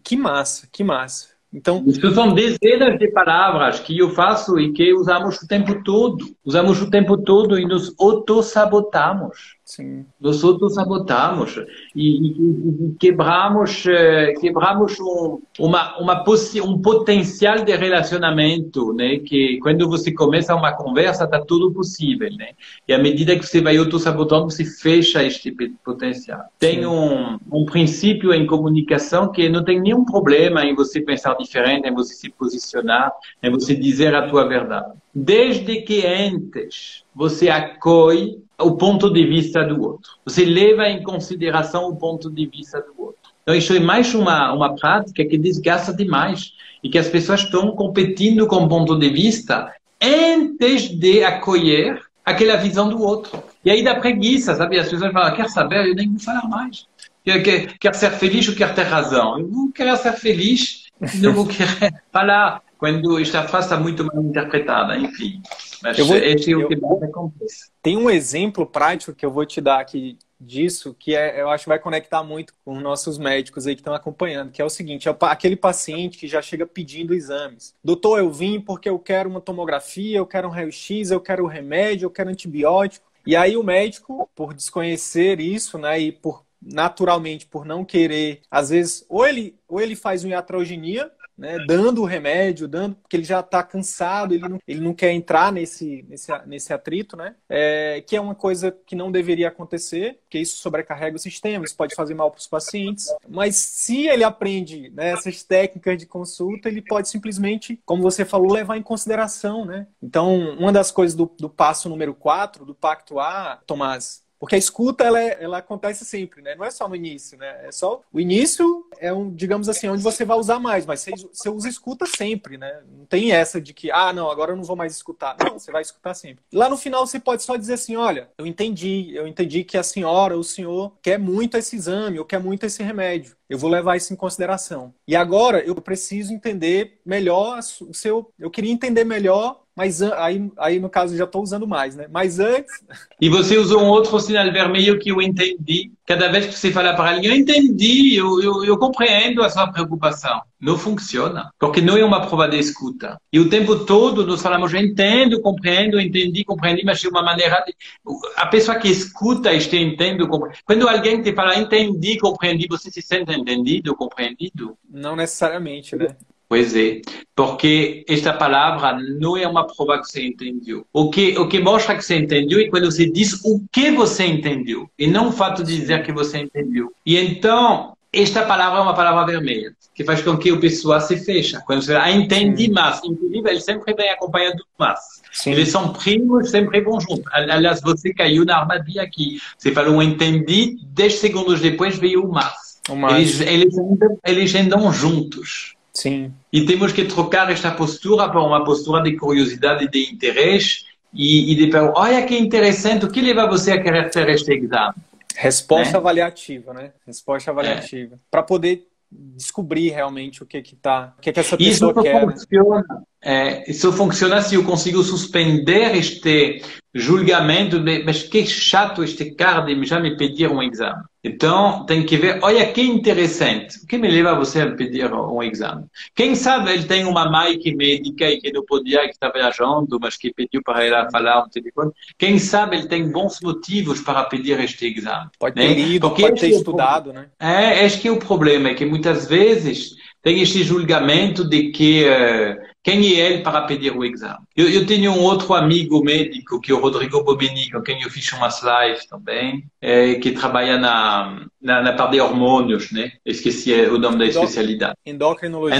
S1: Que massa, que massa. Então,
S2: Isso são dezenas de palavras que eu faço e que usamos o tempo todo. Usamos o tempo todo e nos autossabotamos.
S1: Sim.
S2: Nós autossabotamos e, e, e quebramos, eh, quebramos um, uma, uma um potencial de relacionamento, né? Que quando você começa uma conversa, está tudo possível, né? E à medida que você vai autossabotando, você fecha este potencial. Tem um, um princípio em comunicação que não tem nenhum problema em você pensar diferente, em você se posicionar, em você dizer a tua verdade. Desde que antes você acolhe o ponto de vista do outro. Você leva em consideração o ponto de vista do outro. Então, isso é mais uma, uma prática que desgasta demais e que as pessoas estão competindo com o ponto de vista antes de acolher aquela visão do outro. E aí dá preguiça, sabe? As pessoas falam, quer saber? Eu nem vou falar mais. Quer, quer, ser feliz ou quer ter razão? Eu vou querer ser feliz, não vou querer falar quando esta frase está muito mal interpretada, enfim. Mas eu vou, esse é o que mais acontece.
S1: Tem um exemplo prático que eu vou te dar aqui disso, que é, eu acho que vai conectar muito com os nossos médicos aí que estão acompanhando, que é o seguinte, é aquele paciente que já chega pedindo exames. Doutor, eu vim porque eu quero uma tomografia, eu quero um raio-x, eu quero um remédio, eu quero antibiótico. E aí o médico, por desconhecer isso, né, e por naturalmente por não querer, às vezes, ou ele, ou ele faz uma iatrogenia, né, dando o remédio, dando, porque ele já está cansado, ele não, ele não quer entrar nesse, nesse, nesse atrito, né? É, que é uma coisa que não deveria acontecer, porque isso sobrecarrega o sistema, isso pode fazer mal para os pacientes. Mas se ele aprende né, essas técnicas de consulta, ele pode simplesmente, como você falou, levar em consideração, né? Então, uma das coisas do, do passo número 4, do Pacto A, Tomás, porque a escuta, ela, é, ela acontece sempre, né? Não é só no início, né? É só... O início é, um, digamos assim, onde você vai usar mais, mas você, você usa escuta sempre, né? Não tem essa de que, ah, não, agora eu não vou mais escutar. Não, você vai escutar sempre. Lá no final, você pode só dizer assim, olha, eu entendi, eu entendi que a senhora, o senhor, quer muito esse exame, ou quer muito esse remédio. Eu vou levar isso em consideração. E agora, eu preciso entender melhor o seu... Eu queria entender melhor mas aí, aí no caso, já estou usando mais, né? Mas antes.
S2: E você usou um outro sinal vermelho que eu entendi. Cada vez que você fala para alguém, eu entendi, eu, eu, eu compreendo a sua preocupação. Não funciona, porque não é uma prova de escuta. E o tempo todo nós falamos, eu entendo, compreendo, entendi, compreendi, mas de uma maneira. De... A pessoa que escuta está entendendo. Compre... Quando alguém te fala, entendi, compreendi, você se sente entendido, compreendido?
S1: Não necessariamente, né?
S2: Pois é, porque esta palavra não é uma prova que você entendeu. O que, o que mostra que você entendeu é quando você diz o que você entendeu, e não o fato de dizer que você entendeu. E então, esta palavra é uma palavra vermelha, que faz com que o pessoal se feche. Quando você fala, ah, entendi mais, inclusive, ele sempre vem acompanhado do mais. Sim. Eles são primos, sempre vão juntos. Aliás, você caiu na armadilha aqui. Você falou, entendi, 10 segundos depois veio o mais. O mais. Eles, eles, andam, eles andam juntos.
S1: Sim.
S2: E temos que trocar esta postura para uma postura de curiosidade e de interesse e, e de perguntar, olha que interessante, o que leva você a querer ter este exame?
S1: Resposta né? avaliativa, né? Resposta avaliativa. É. Para poder descobrir realmente o que que tá, o que que essa pessoa
S2: isso
S1: quer.
S2: Né? Funciona, né? é, isso funciona se eu consigo suspender este julgamento de, mas que chato este cara de já me pedir um exame. Então, tem que ver, olha que interessante, o que me leva a você a pedir um exame? Quem sabe ele tem uma mãe que é médica e que não podia, que está viajando, mas que pediu para ela falar no telefone. Quem sabe ele tem bons motivos para pedir este exame.
S1: Pode ter né? lido, Porque pode ter é estudado, né?
S2: É, acho que é o problema, é que muitas vezes tem este julgamento de que uh, quem é ele para pedir o exame. Eu, eu, tenho um outro amigo médico, que é o Rodrigo Bobini, com quem eu fiz umas lives também, é, que trabalha na, na, na, parte de hormônios, né? Esqueci o nome da especialidade.
S1: Endocrinologia.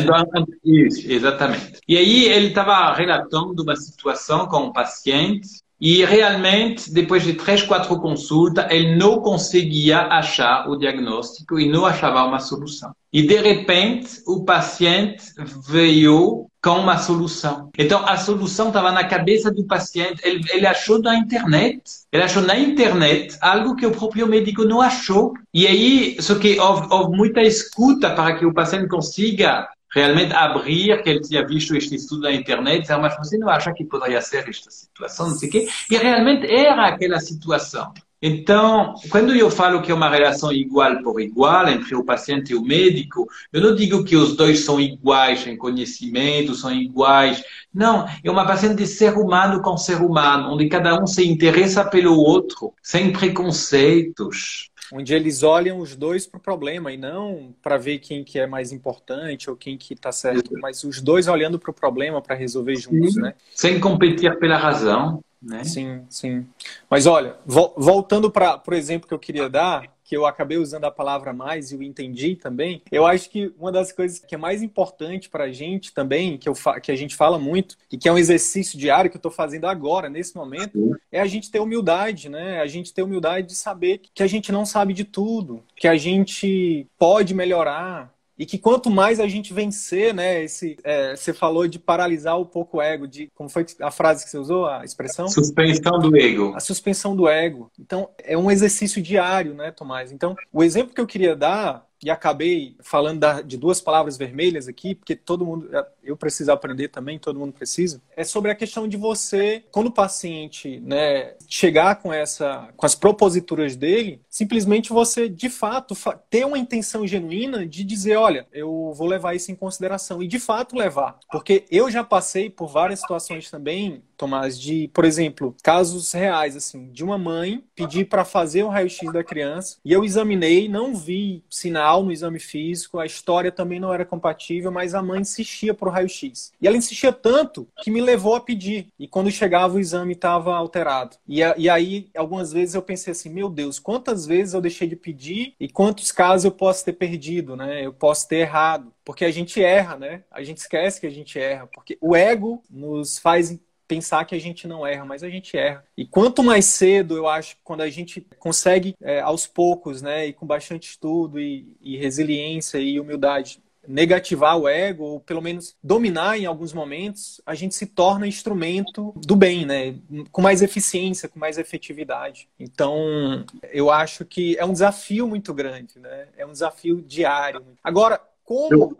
S2: Isso, exatamente. E aí ele estava relatando uma situação com um paciente e realmente, depois de três, quatro consultas, ele não conseguia achar o diagnóstico e não achava uma solução. E de repente, o paciente veio com uma solução. Então, a solução estava na cabeça do paciente. Ele, ele, achou na internet. Ele achou na internet algo que o próprio médico não achou. E aí, só que houve, houve muita escuta para que o paciente consiga realmente abrir que ele tinha visto este estudo na internet, dizer, mas você não acha que poderia ser esta situação, não sei o quê? E realmente era aquela situação. Então, quando eu falo que é uma relação igual por igual entre o paciente e o médico, eu não digo que os dois são iguais em conhecimento, são iguais. Não, é uma paciente de ser humano com ser humano, onde cada um se interessa pelo outro, sem preconceitos
S1: onde eles olham os dois para o problema e não para ver quem que é mais importante ou quem que está certo, mas os dois olhando para o problema para resolver juntos, sim. né?
S2: Sem competir pela razão, né?
S1: Sim, sim. Mas olha, voltando para o exemplo que eu queria dar, que eu acabei usando a palavra mais e o entendi também, eu acho que uma das coisas que é mais importante para a gente também, que, eu que a gente fala muito, e que é um exercício diário que eu estou fazendo agora, nesse momento, é a gente ter humildade, né? A gente ter humildade de saber que a gente não sabe de tudo, que a gente pode melhorar, e que quanto mais a gente vencer, né, esse, é, você falou de paralisar um pouco o ego, de como foi a frase que você usou, a expressão?
S2: Suspensão do ego.
S1: A suspensão do ego. Então, é um exercício diário, né, Tomás? Então, o exemplo que eu queria dar e acabei falando da, de duas palavras vermelhas aqui, porque todo mundo, é, eu preciso aprender também, todo mundo precisa, é sobre a questão de você, quando o paciente né, chegar com, essa, com as proposituras dele, simplesmente você, de fato, ter uma intenção genuína de dizer, olha, eu vou levar isso em consideração, e de fato levar. Porque eu já passei por várias situações também Tomás, de, por exemplo, casos reais, assim, de uma mãe pedir para fazer o raio-x da criança e eu examinei, não vi sinal no exame físico, a história também não era compatível, mas a mãe insistia pro raio-x. E ela insistia tanto que me levou a pedir. E quando chegava o exame estava alterado. E, e aí, algumas vezes eu pensei assim, meu Deus, quantas vezes eu deixei de pedir e quantos casos eu posso ter perdido, né? Eu posso ter errado. Porque a gente erra, né? A gente esquece que a gente erra. Porque o ego nos faz pensar que a gente não erra, mas a gente erra. E quanto mais cedo, eu acho, quando a gente consegue, é, aos poucos, né, e com bastante estudo e, e resiliência e humildade, negativar o ego, ou pelo menos dominar em alguns momentos, a gente se torna instrumento do bem, né? Com mais eficiência, com mais efetividade. Então, eu acho que é um desafio muito grande, né? É um desafio diário. Agora, como,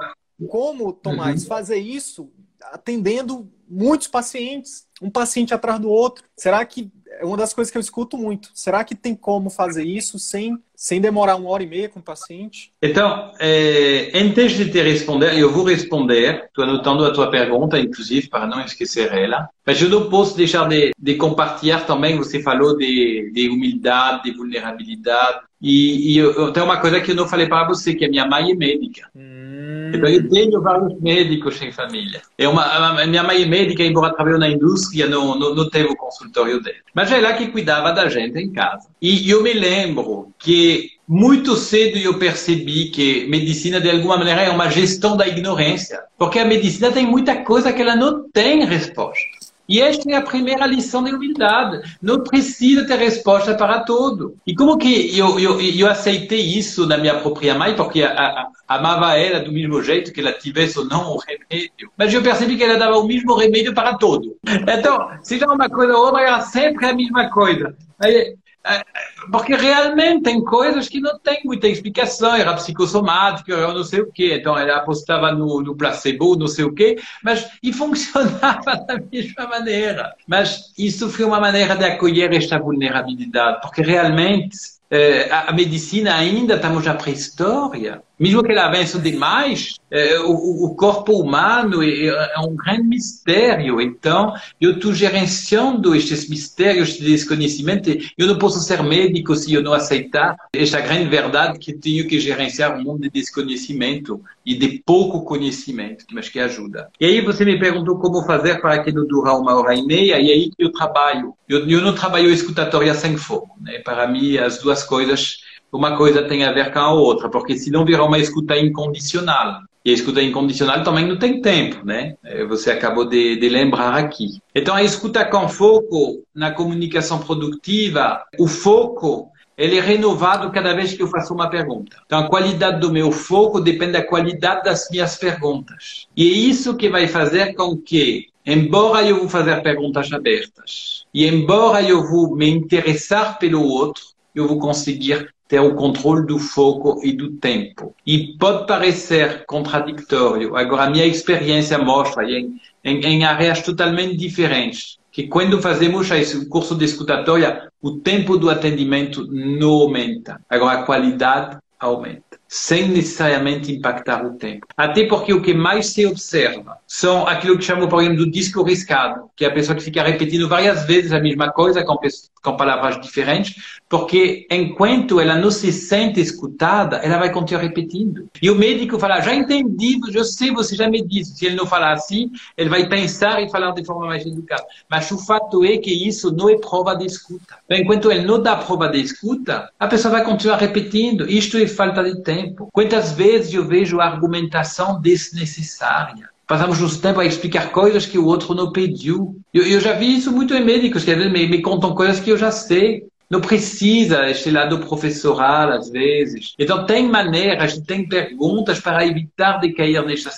S1: como Tomás, uhum. fazer isso atendendo muitos pacientes, um paciente atrás do outro? Será que é uma das coisas que eu escuto muito. Será que tem como fazer isso sem, sem demorar uma hora e meia com o paciente?
S2: Então, é, antes de te responder, eu vou responder, estou anotando a tua pergunta, inclusive, para não esquecer ela. Mas eu não posso deixar de, de compartilhar também, você falou de, de humildade, de vulnerabilidade. E, e eu, tem uma coisa que eu não falei para você, que a minha mãe é médica. Hum. Então, eu tenho vários médicos em família. É uma, a minha mãe é médica, embora trabalhou na indústria, não, não, não teve o consultório dele. Mas é ela que cuidava da gente em casa. E eu me lembro que muito cedo eu percebi que medicina, de alguma maneira, é uma gestão da ignorância. Porque a medicina tem muita coisa que ela não tem resposta. E esta é a primeira lição de humildade. Não precisa ter resposta para tudo. E como que eu, eu, eu aceitei isso na minha própria mãe, porque a, a, amava ela do mesmo jeito que ela tivesse ou não o remédio. Mas eu percebi que ela dava o mesmo remédio para tudo. Então, seja uma coisa ou outra, era sempre a mesma coisa. Aí, porque realmente tem coisas que não tem muita explicação, era psicossomática, eu não sei o quê. Então ela apostava no, no placebo, não sei o quê, mas e funcionava da mesma maneira. Mas isso foi uma maneira de acolher esta vulnerabilidade, porque realmente eh, a, medicina ainda estamos na pré-história. Mesmo que ela avançou demais, é, o, o, corpo humano é, é, um grande mistério. Então, eu estou gerenciando estes mistérios, este desconhecimento. Eu não posso ser médico se eu não aceitar esta grande verdade que tenho que gerenciar um mundo de desconhecimento e de pouco conhecimento, mas que ajuda. E aí você me perguntou como fazer para não dure uma hora e meia, e aí eu trabalho. Eu, eu não trabalho escutatória sem fogo. Né? Para mim, as duas coisas uma coisa tem a ver com a outra, porque se não virar uma escuta incondicional. E a escuta incondicional também não tem tempo, né? É, você acabou de, de lembrar aqui. Então, a escuta com foco na comunicação produtiva, o foco ele é renovado cada vez que eu faço uma pergunta. Então, a qualidade do meu foco depende da qualidade das minhas perguntas. E é isso que vai fazer com que, embora eu vou fazer perguntas abertas, e embora eu vou me interessar pelo outro, eu vou conseguir ter o controle do foco e do tempo. E pode parecer contraditório. Agora, a minha experiência mostra, em, em, em áreas totalmente diferentes, que quando fazemos o curso de escutatória, o tempo do atendimento não aumenta. Agora, a qualidade aumenta sem necessariamente impactar o tempo. Até porque o que mais se observa são aquilo que chamam, por exemplo, do disco riscado, que é a pessoa que fica repetindo várias vezes a mesma coisa com, com palavras diferentes, porque enquanto ela não se sente escutada, ela vai continuar repetindo. E o médico fala, já entendi, eu sei, você já me disse. Se ele não falar assim, ele vai pensar e falar de forma mais educada. Mas o fato é que isso não é prova de escuta. Então, enquanto ele não dá prova de escuta, a pessoa vai continuar repetindo. Isto é falta de tempo. Quantas vezes eu vejo argumentação desnecessária? Passamos nosso tempo a explicar coisas que o outro não pediu. Eu, eu já vi isso muito em médicos, que às vezes me, me contam coisas que eu já sei. Não precisa este lado professoral, às vezes. Então, tem maneiras, tem perguntas para evitar de cair nestas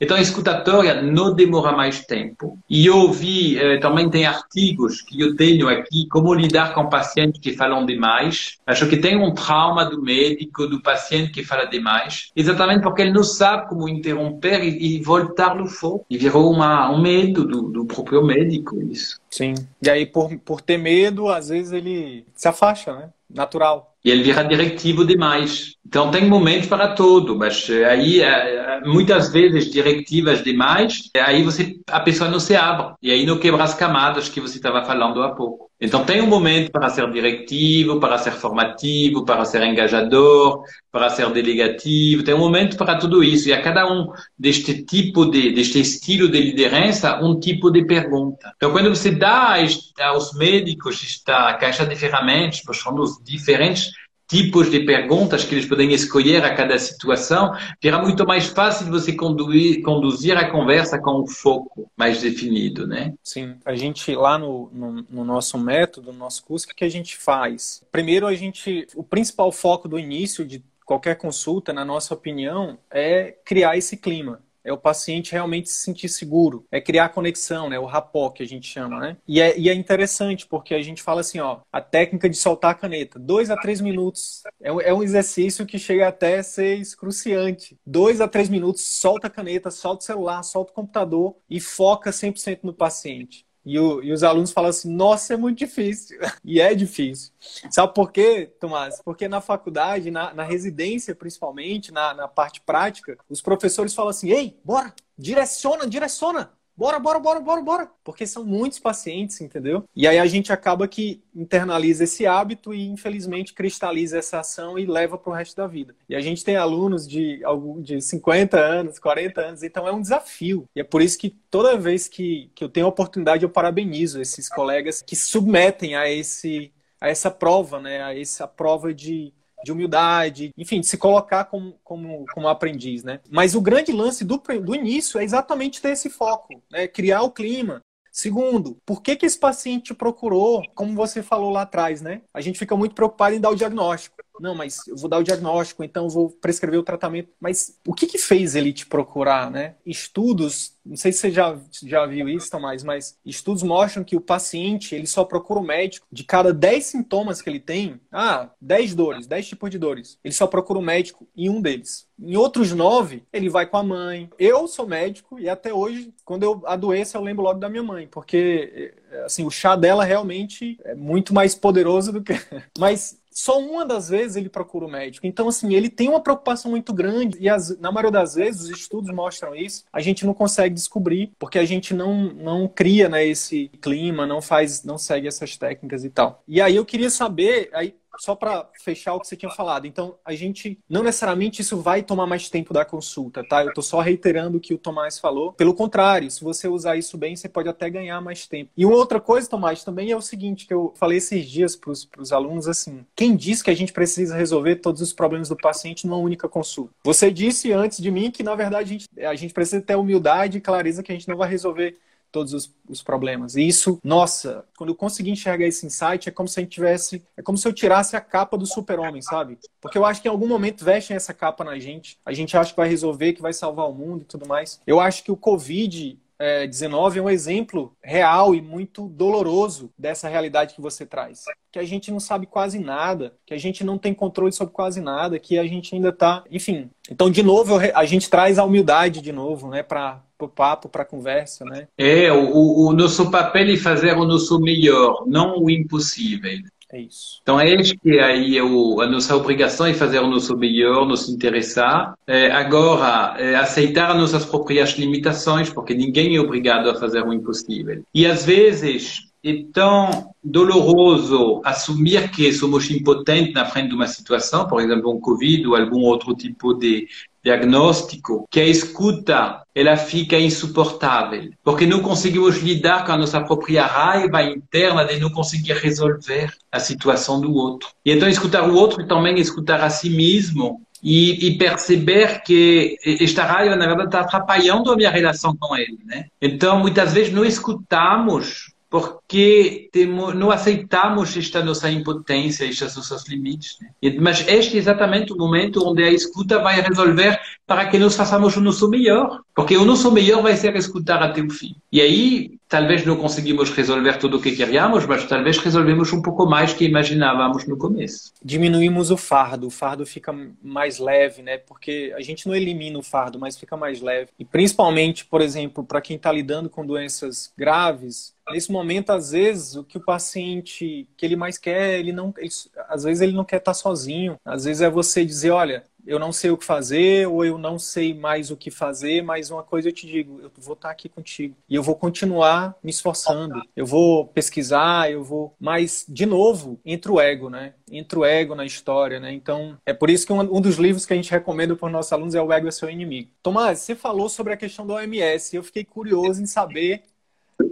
S2: Então, a escutatória não demora mais tempo. E eu vi, eh, também tem artigos que eu tenho aqui, como lidar com pacientes que falam demais. Acho que tem um trauma do médico, do paciente que fala demais, exatamente porque ele não sabe como interromper e, e voltar no foco. E virou uma, um medo do, do próprio médico, isso.
S1: Sim. E aí, por, por ter medo, às vezes ele se afasta, né? Natural.
S2: E ele vira diretivo demais. Então tem momentos para tudo, mas eh, aí eh, eh, muitas vezes directivas demais, aí você a pessoa não se abre e aí não quebra as camadas que você estava falando há pouco. Então tem um momento para ser diretivo, para ser formativo, para ser engajador, para ser delegativo. Tem um momento para tudo isso e a cada um deste tipo de deste estilo de liderança um tipo de pergunta. Então quando você dá aos médicos esta caixa de ferramentas mostrando os diferentes tipos de perguntas que eles podem escolher a cada situação, fica muito mais fácil você conduzir, conduzir a conversa com um foco mais definido, né?
S1: Sim, a gente lá no, no, no nosso método, no nosso curso, o que a gente faz? Primeiro, a gente, o principal foco do início de qualquer consulta, na nossa opinião, é criar esse clima é o paciente realmente se sentir seguro, é criar conexão, né? O rapó que a gente chama, né? E é, e é interessante porque a gente fala assim, ó, a técnica de soltar a caneta, dois a três minutos é, é um exercício que chega até a ser excruciante. Dois a três minutos, solta a caneta, solta o celular, solta o computador e foca 100% no paciente. E, o, e, os alunos falam assim: nossa, é muito difícil. e é difícil. Sabe por quê, Tomás? Porque na faculdade, na, na residência principalmente, na, na parte prática, os professores falam assim: ei, bora, direciona, direciona. Bora, bora, bora, bora, bora. Porque são muitos pacientes, entendeu? E aí a gente acaba que internaliza esse hábito e, infelizmente, cristaliza essa ação e leva para o resto da vida. E a gente tem alunos de, de 50 anos, 40 anos, então é um desafio. E é por isso que toda vez que, que eu tenho a oportunidade, eu parabenizo esses colegas que submetem a esse a essa prova, né? A essa prova de de humildade, enfim, de se colocar como, como, como aprendiz, né? Mas o grande lance do, do início é exatamente ter esse foco, né? Criar o clima. Segundo, por que, que esse paciente procurou, como você falou lá atrás, né? A gente fica muito preocupado em dar o diagnóstico. Não, mas eu vou dar o diagnóstico, então vou prescrever o tratamento. Mas o que, que fez ele te procurar, né? Estudos, não sei se você já, já viu isso, Tomás, mas estudos mostram que o paciente, ele só procura o médico de cada 10 sintomas que ele tem, ah, 10 dores, 10 tipos de dores. Ele só procura o médico em um deles. Em outros nove, ele vai com a mãe. Eu sou médico e até hoje, quando eu adoeço, eu lembro logo da minha mãe, porque assim, o chá dela realmente é muito mais poderoso do que. Mas só uma das vezes ele procura o médico. Então, assim, ele tem uma preocupação muito grande e as, na maioria das vezes os estudos mostram isso. A gente não consegue descobrir porque a gente não, não cria né, esse clima, não faz, não segue essas técnicas e tal. E aí eu queria saber, aí só para fechar o que você tinha falado. Então, a gente não necessariamente isso vai tomar mais tempo da consulta, tá? Eu tô só reiterando o que o Tomás falou. Pelo contrário, se você usar isso bem, você pode até ganhar mais tempo. E outra coisa, Tomás, também é o seguinte, que eu falei esses dias para os alunos assim: quem diz que a gente precisa resolver todos os problemas do paciente numa única consulta? Você disse antes de mim que, na verdade, a gente, a gente precisa ter humildade e clareza que a gente não vai resolver todos os, os, problemas. E isso, nossa, quando eu consegui enxergar esse insight, é como se a gente tivesse, é como se eu tirasse a capa do super-homem, sabe? Porque eu acho que em algum momento vestem essa capa na gente, a gente acha que vai resolver, que vai salvar o mundo e tudo mais. Eu acho que o Covid é, 19 é um exemplo real e muito doloroso dessa realidade que você traz. Que a gente não sabe quase nada, que a gente não tem controle sobre quase nada, que a gente ainda está. Enfim. Então, de novo, a gente traz a humildade de novo, né, para o papo, para a conversa, né?
S2: É, o, o nosso papel é fazer o nosso melhor, não o impossível.
S1: É isso.
S2: Então, é este que aí é a nossa obrigação é fazer o nosso melhor, nos interessar. É, agora, é, aceitar as nossas próprias limitações, porque ninguém é obrigado a fazer o impossível. E às vezes é tão doloroso assumir que somos impotentes na frente de uma situação, por exemplo, um Covid ou algum outro tipo de diagnóstico, que a escuta ela fica insuportável, porque não conseguimos lidar com a nossa própria raiva interna de não conseguir resolver a situação do outro. E então escutar o outro e também escutar a si mesmo e, e, perceber que esta raiva, na verdade, está atrapalhando a minha relação com ele. Né? Então, muitas vezes, não escutamos porque temos, não aceitamos esta nossa impotência, estes nossos limites. Né? Mas este é exatamente o momento onde a escuta vai resolver para que nós façamos o nosso melhor, porque o nosso melhor vai ser escutar até o fim. E aí talvez não conseguimos resolver tudo o que queríamos, mas talvez resolvemos um pouco mais que imaginávamos no começo.
S1: Diminuímos o fardo, o fardo fica mais leve, né? Porque a gente não elimina o fardo, mas fica mais leve. E principalmente, por exemplo, para quem está lidando com doenças graves, nesse momento, às vezes, o que o paciente que ele mais quer, ele não, ele, às vezes ele não quer estar tá sozinho. Às vezes é você dizer, olha, eu não sei o que fazer ou eu não sei mais o que fazer, mas uma coisa eu te digo, eu vou estar aqui contigo e eu vou continuar me esforçando. Eu vou pesquisar, eu vou, mas de novo, entra o ego, né? Entra o ego na história, né? Então, é por isso que um, um dos livros que a gente recomenda para os nossos alunos é O Ego é seu inimigo. Tomás, você falou sobre a questão do OMS eu fiquei curioso em saber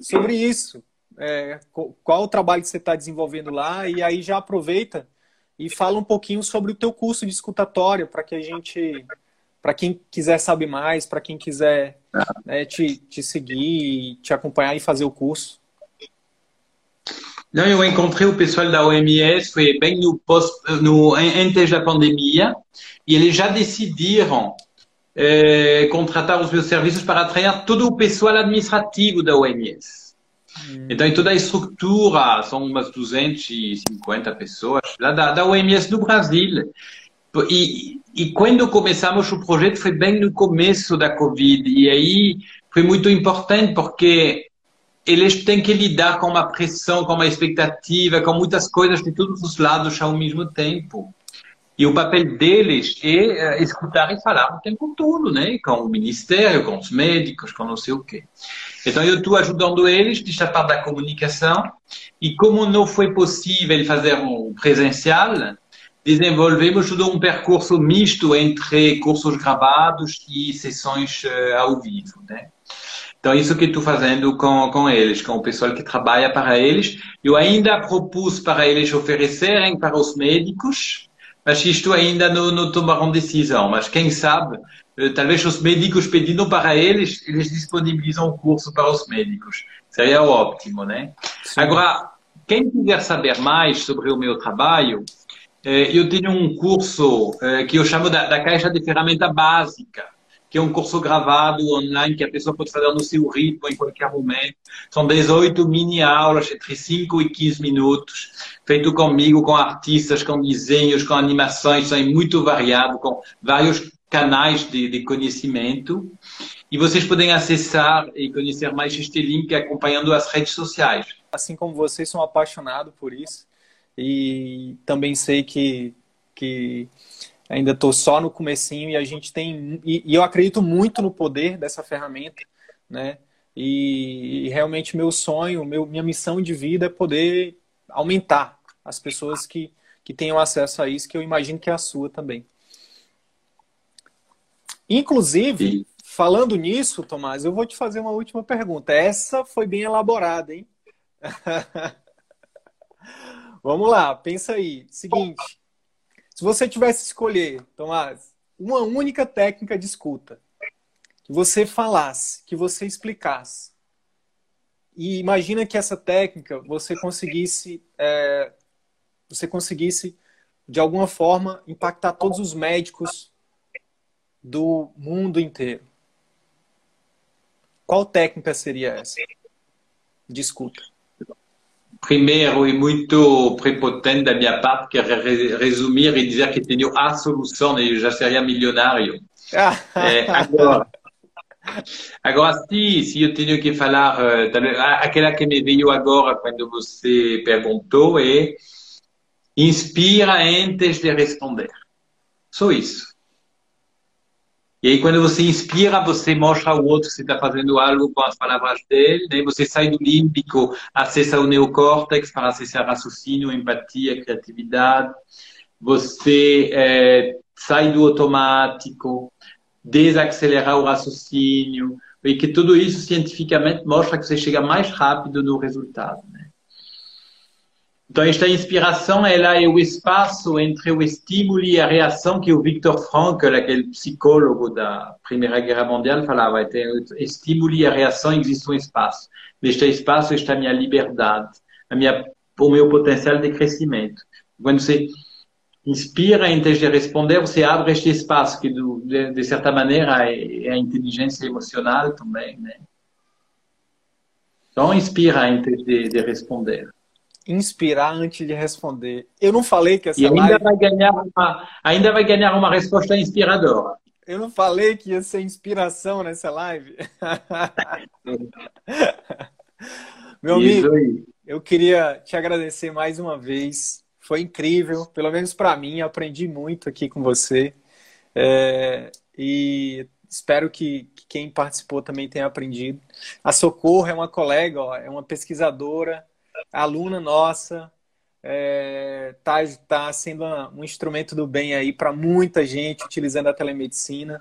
S1: sobre isso. É, qual o trabalho que você está desenvolvendo lá e aí já aproveita e fala um pouquinho sobre o teu curso de escutatória para que a gente, para quem quiser saber mais, para quem quiser né, te, te seguir, te acompanhar e fazer o curso.
S2: Não, eu encontrei o pessoal da OMS, foi bem no, post, no antes da pandemia, e eles já decidiram eh, contratar os meus serviços para treinar todo o pessoal administrativo da OMS. Então, em toda a estrutura, são umas 250 pessoas lá da, da OMS do Brasil. E, e quando começamos o projeto foi bem no começo da Covid. E aí foi muito importante porque eles têm que lidar com uma pressão, com uma expectativa, com muitas coisas de todos os lados ao mesmo tempo. E o papel deles é escutar e falar o tempo todo, né? Com o ministério, com os médicos, com não sei o quê. Então eu estou ajudando eles nesta parte da comunicação e como não foi possível fazer um presencial, desenvolvemos todo um percurso misto entre cursos gravados e sessões uh, ao vivo, né? Então, isso que estou fazendo com, com eles, com o pessoal que trabalha para eles. Eu ainda propus para eles oferecerem para os médicos, mas isto ainda não, não tomaram decisão. Mas quem sabe eh, talvez os médicos pedindo para eles, eles disponibilizam o curso para os médicos. Seria ótimo, né? Sim. Agora, quem quiser saber mais sobre o meu trabalho, eh, eu tenho um curso eh, que eu chamo da, da caixa de ferramenta básica, que é um curso gravado online que a pessoa pode fazer no seu ritmo em qualquer momento. São 18 mini aulas entre 5 e 15 minutos, feito comigo, com artistas, com desenhos, com animações, são muito variado, com vários canais de, de conhecimento e vocês podem acessar e conhecer mais este link acompanhando as redes sociais.
S1: Assim como vocês, sou apaixonado por isso e também sei que, que ainda estou só no comecinho e a gente tem e, e, eu acredito muito no poder dessa ferramenta, né? E, e realmente meu sonho, meu, minha missão de vida é poder aumentar as pessoas que, que tenham acesso a isso, que eu imagino que é a sua também. Inclusive, falando nisso, Tomás, eu vou te fazer uma última pergunta. Essa foi bem elaborada, hein? Vamos lá, pensa aí. Seguinte, se você tivesse escolher, Tomás, uma única técnica de escuta, que você falasse, que você explicasse, e imagina que essa técnica você conseguisse, é, você conseguisse de alguma forma impactar todos os médicos do mundo inteiro. Qual técnica seria essa de escuta?
S2: Primeiro, e muito prepotente da minha parte, que é resumir e dizer que tenho a solução e eu já seria milionário. é, agora, agora se, se eu tenho que falar, uh, aquela que me veio agora quando você perguntou é inspira antes de responder. Só isso. E aí, quando você inspira, você mostra ao outro que você está fazendo algo com as palavras dele, né? você sai do límbico, acessa o neocórtex para acessar raciocínio, empatia, criatividade. Você é, sai do automático, desacelerar o raciocínio, e que tudo isso cientificamente mostra que você chega mais rápido no resultado. Né? Então, esta inspiração ela é o espaço entre o estímulo e a reação que o Viktor Frankl, aquele psicólogo da Primeira Guerra Mundial, falava. O estímulo e a reação existe um espaço. Neste espaço está a minha liberdade, a minha, o meu potencial de crescimento. Quando você inspira antes de responder, você abre este espaço que, de, de certa maneira, é, é a inteligência emocional também, né? Então, inspira antes de, de responder.
S1: Inspirar antes de responder. Eu não falei que essa
S2: e ainda
S1: live...
S2: vai ganhar uma, ainda vai ganhar uma resposta inspiradora.
S1: Eu não falei que ia ser inspiração nessa live. Meu amigo, eu queria te agradecer mais uma vez. Foi incrível, pelo menos para mim. Aprendi muito aqui com você. É, e espero que, que, quem participou também tenha aprendido. A Socorro é uma colega, ó, é uma pesquisadora, aluna nossa. É, tá, tá sendo um instrumento do bem aí para muita gente utilizando a telemedicina.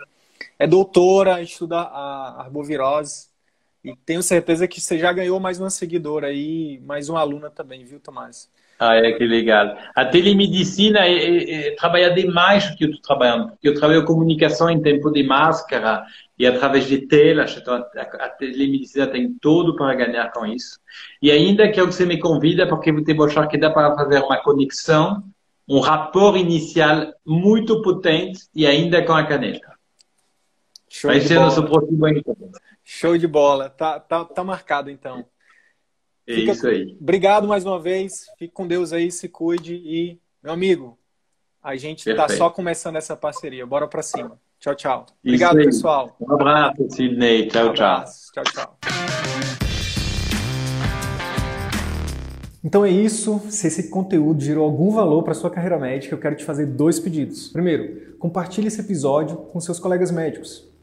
S1: É doutora, estuda a arbovirose. E tenho certeza que você já ganhou mais uma seguidora aí, mais uma aluna também, viu, Tomás?
S2: Ah, é que legal. A telemedicina é, é, é trabalha demais que eu estou trabalhando, porque eu trabalho comunicação em tempo de máscara e através de telas, então a, a telemedicina tem tudo para ganhar com isso. E ainda que você me convida, porque vou te mostrar que dá para fazer uma conexão, um rapport inicial muito potente e ainda com a caneta. Show Vai ser bola. nosso próximo encontro.
S1: Show de bola. Tá, tá, tá marcado então.
S2: É Fica... isso aí.
S1: Obrigado mais uma vez. Fique com Deus aí, se cuide. E, meu amigo, a gente está só começando essa parceria. Bora para cima. Tchau, tchau. Obrigado, pessoal.
S2: Um abraço, Sidney. Tchau, um tchau.
S1: Tchau, tchau. Então é isso. Se esse conteúdo gerou algum valor para sua carreira médica, eu quero te fazer dois pedidos. Primeiro, compartilhe esse episódio com seus colegas médicos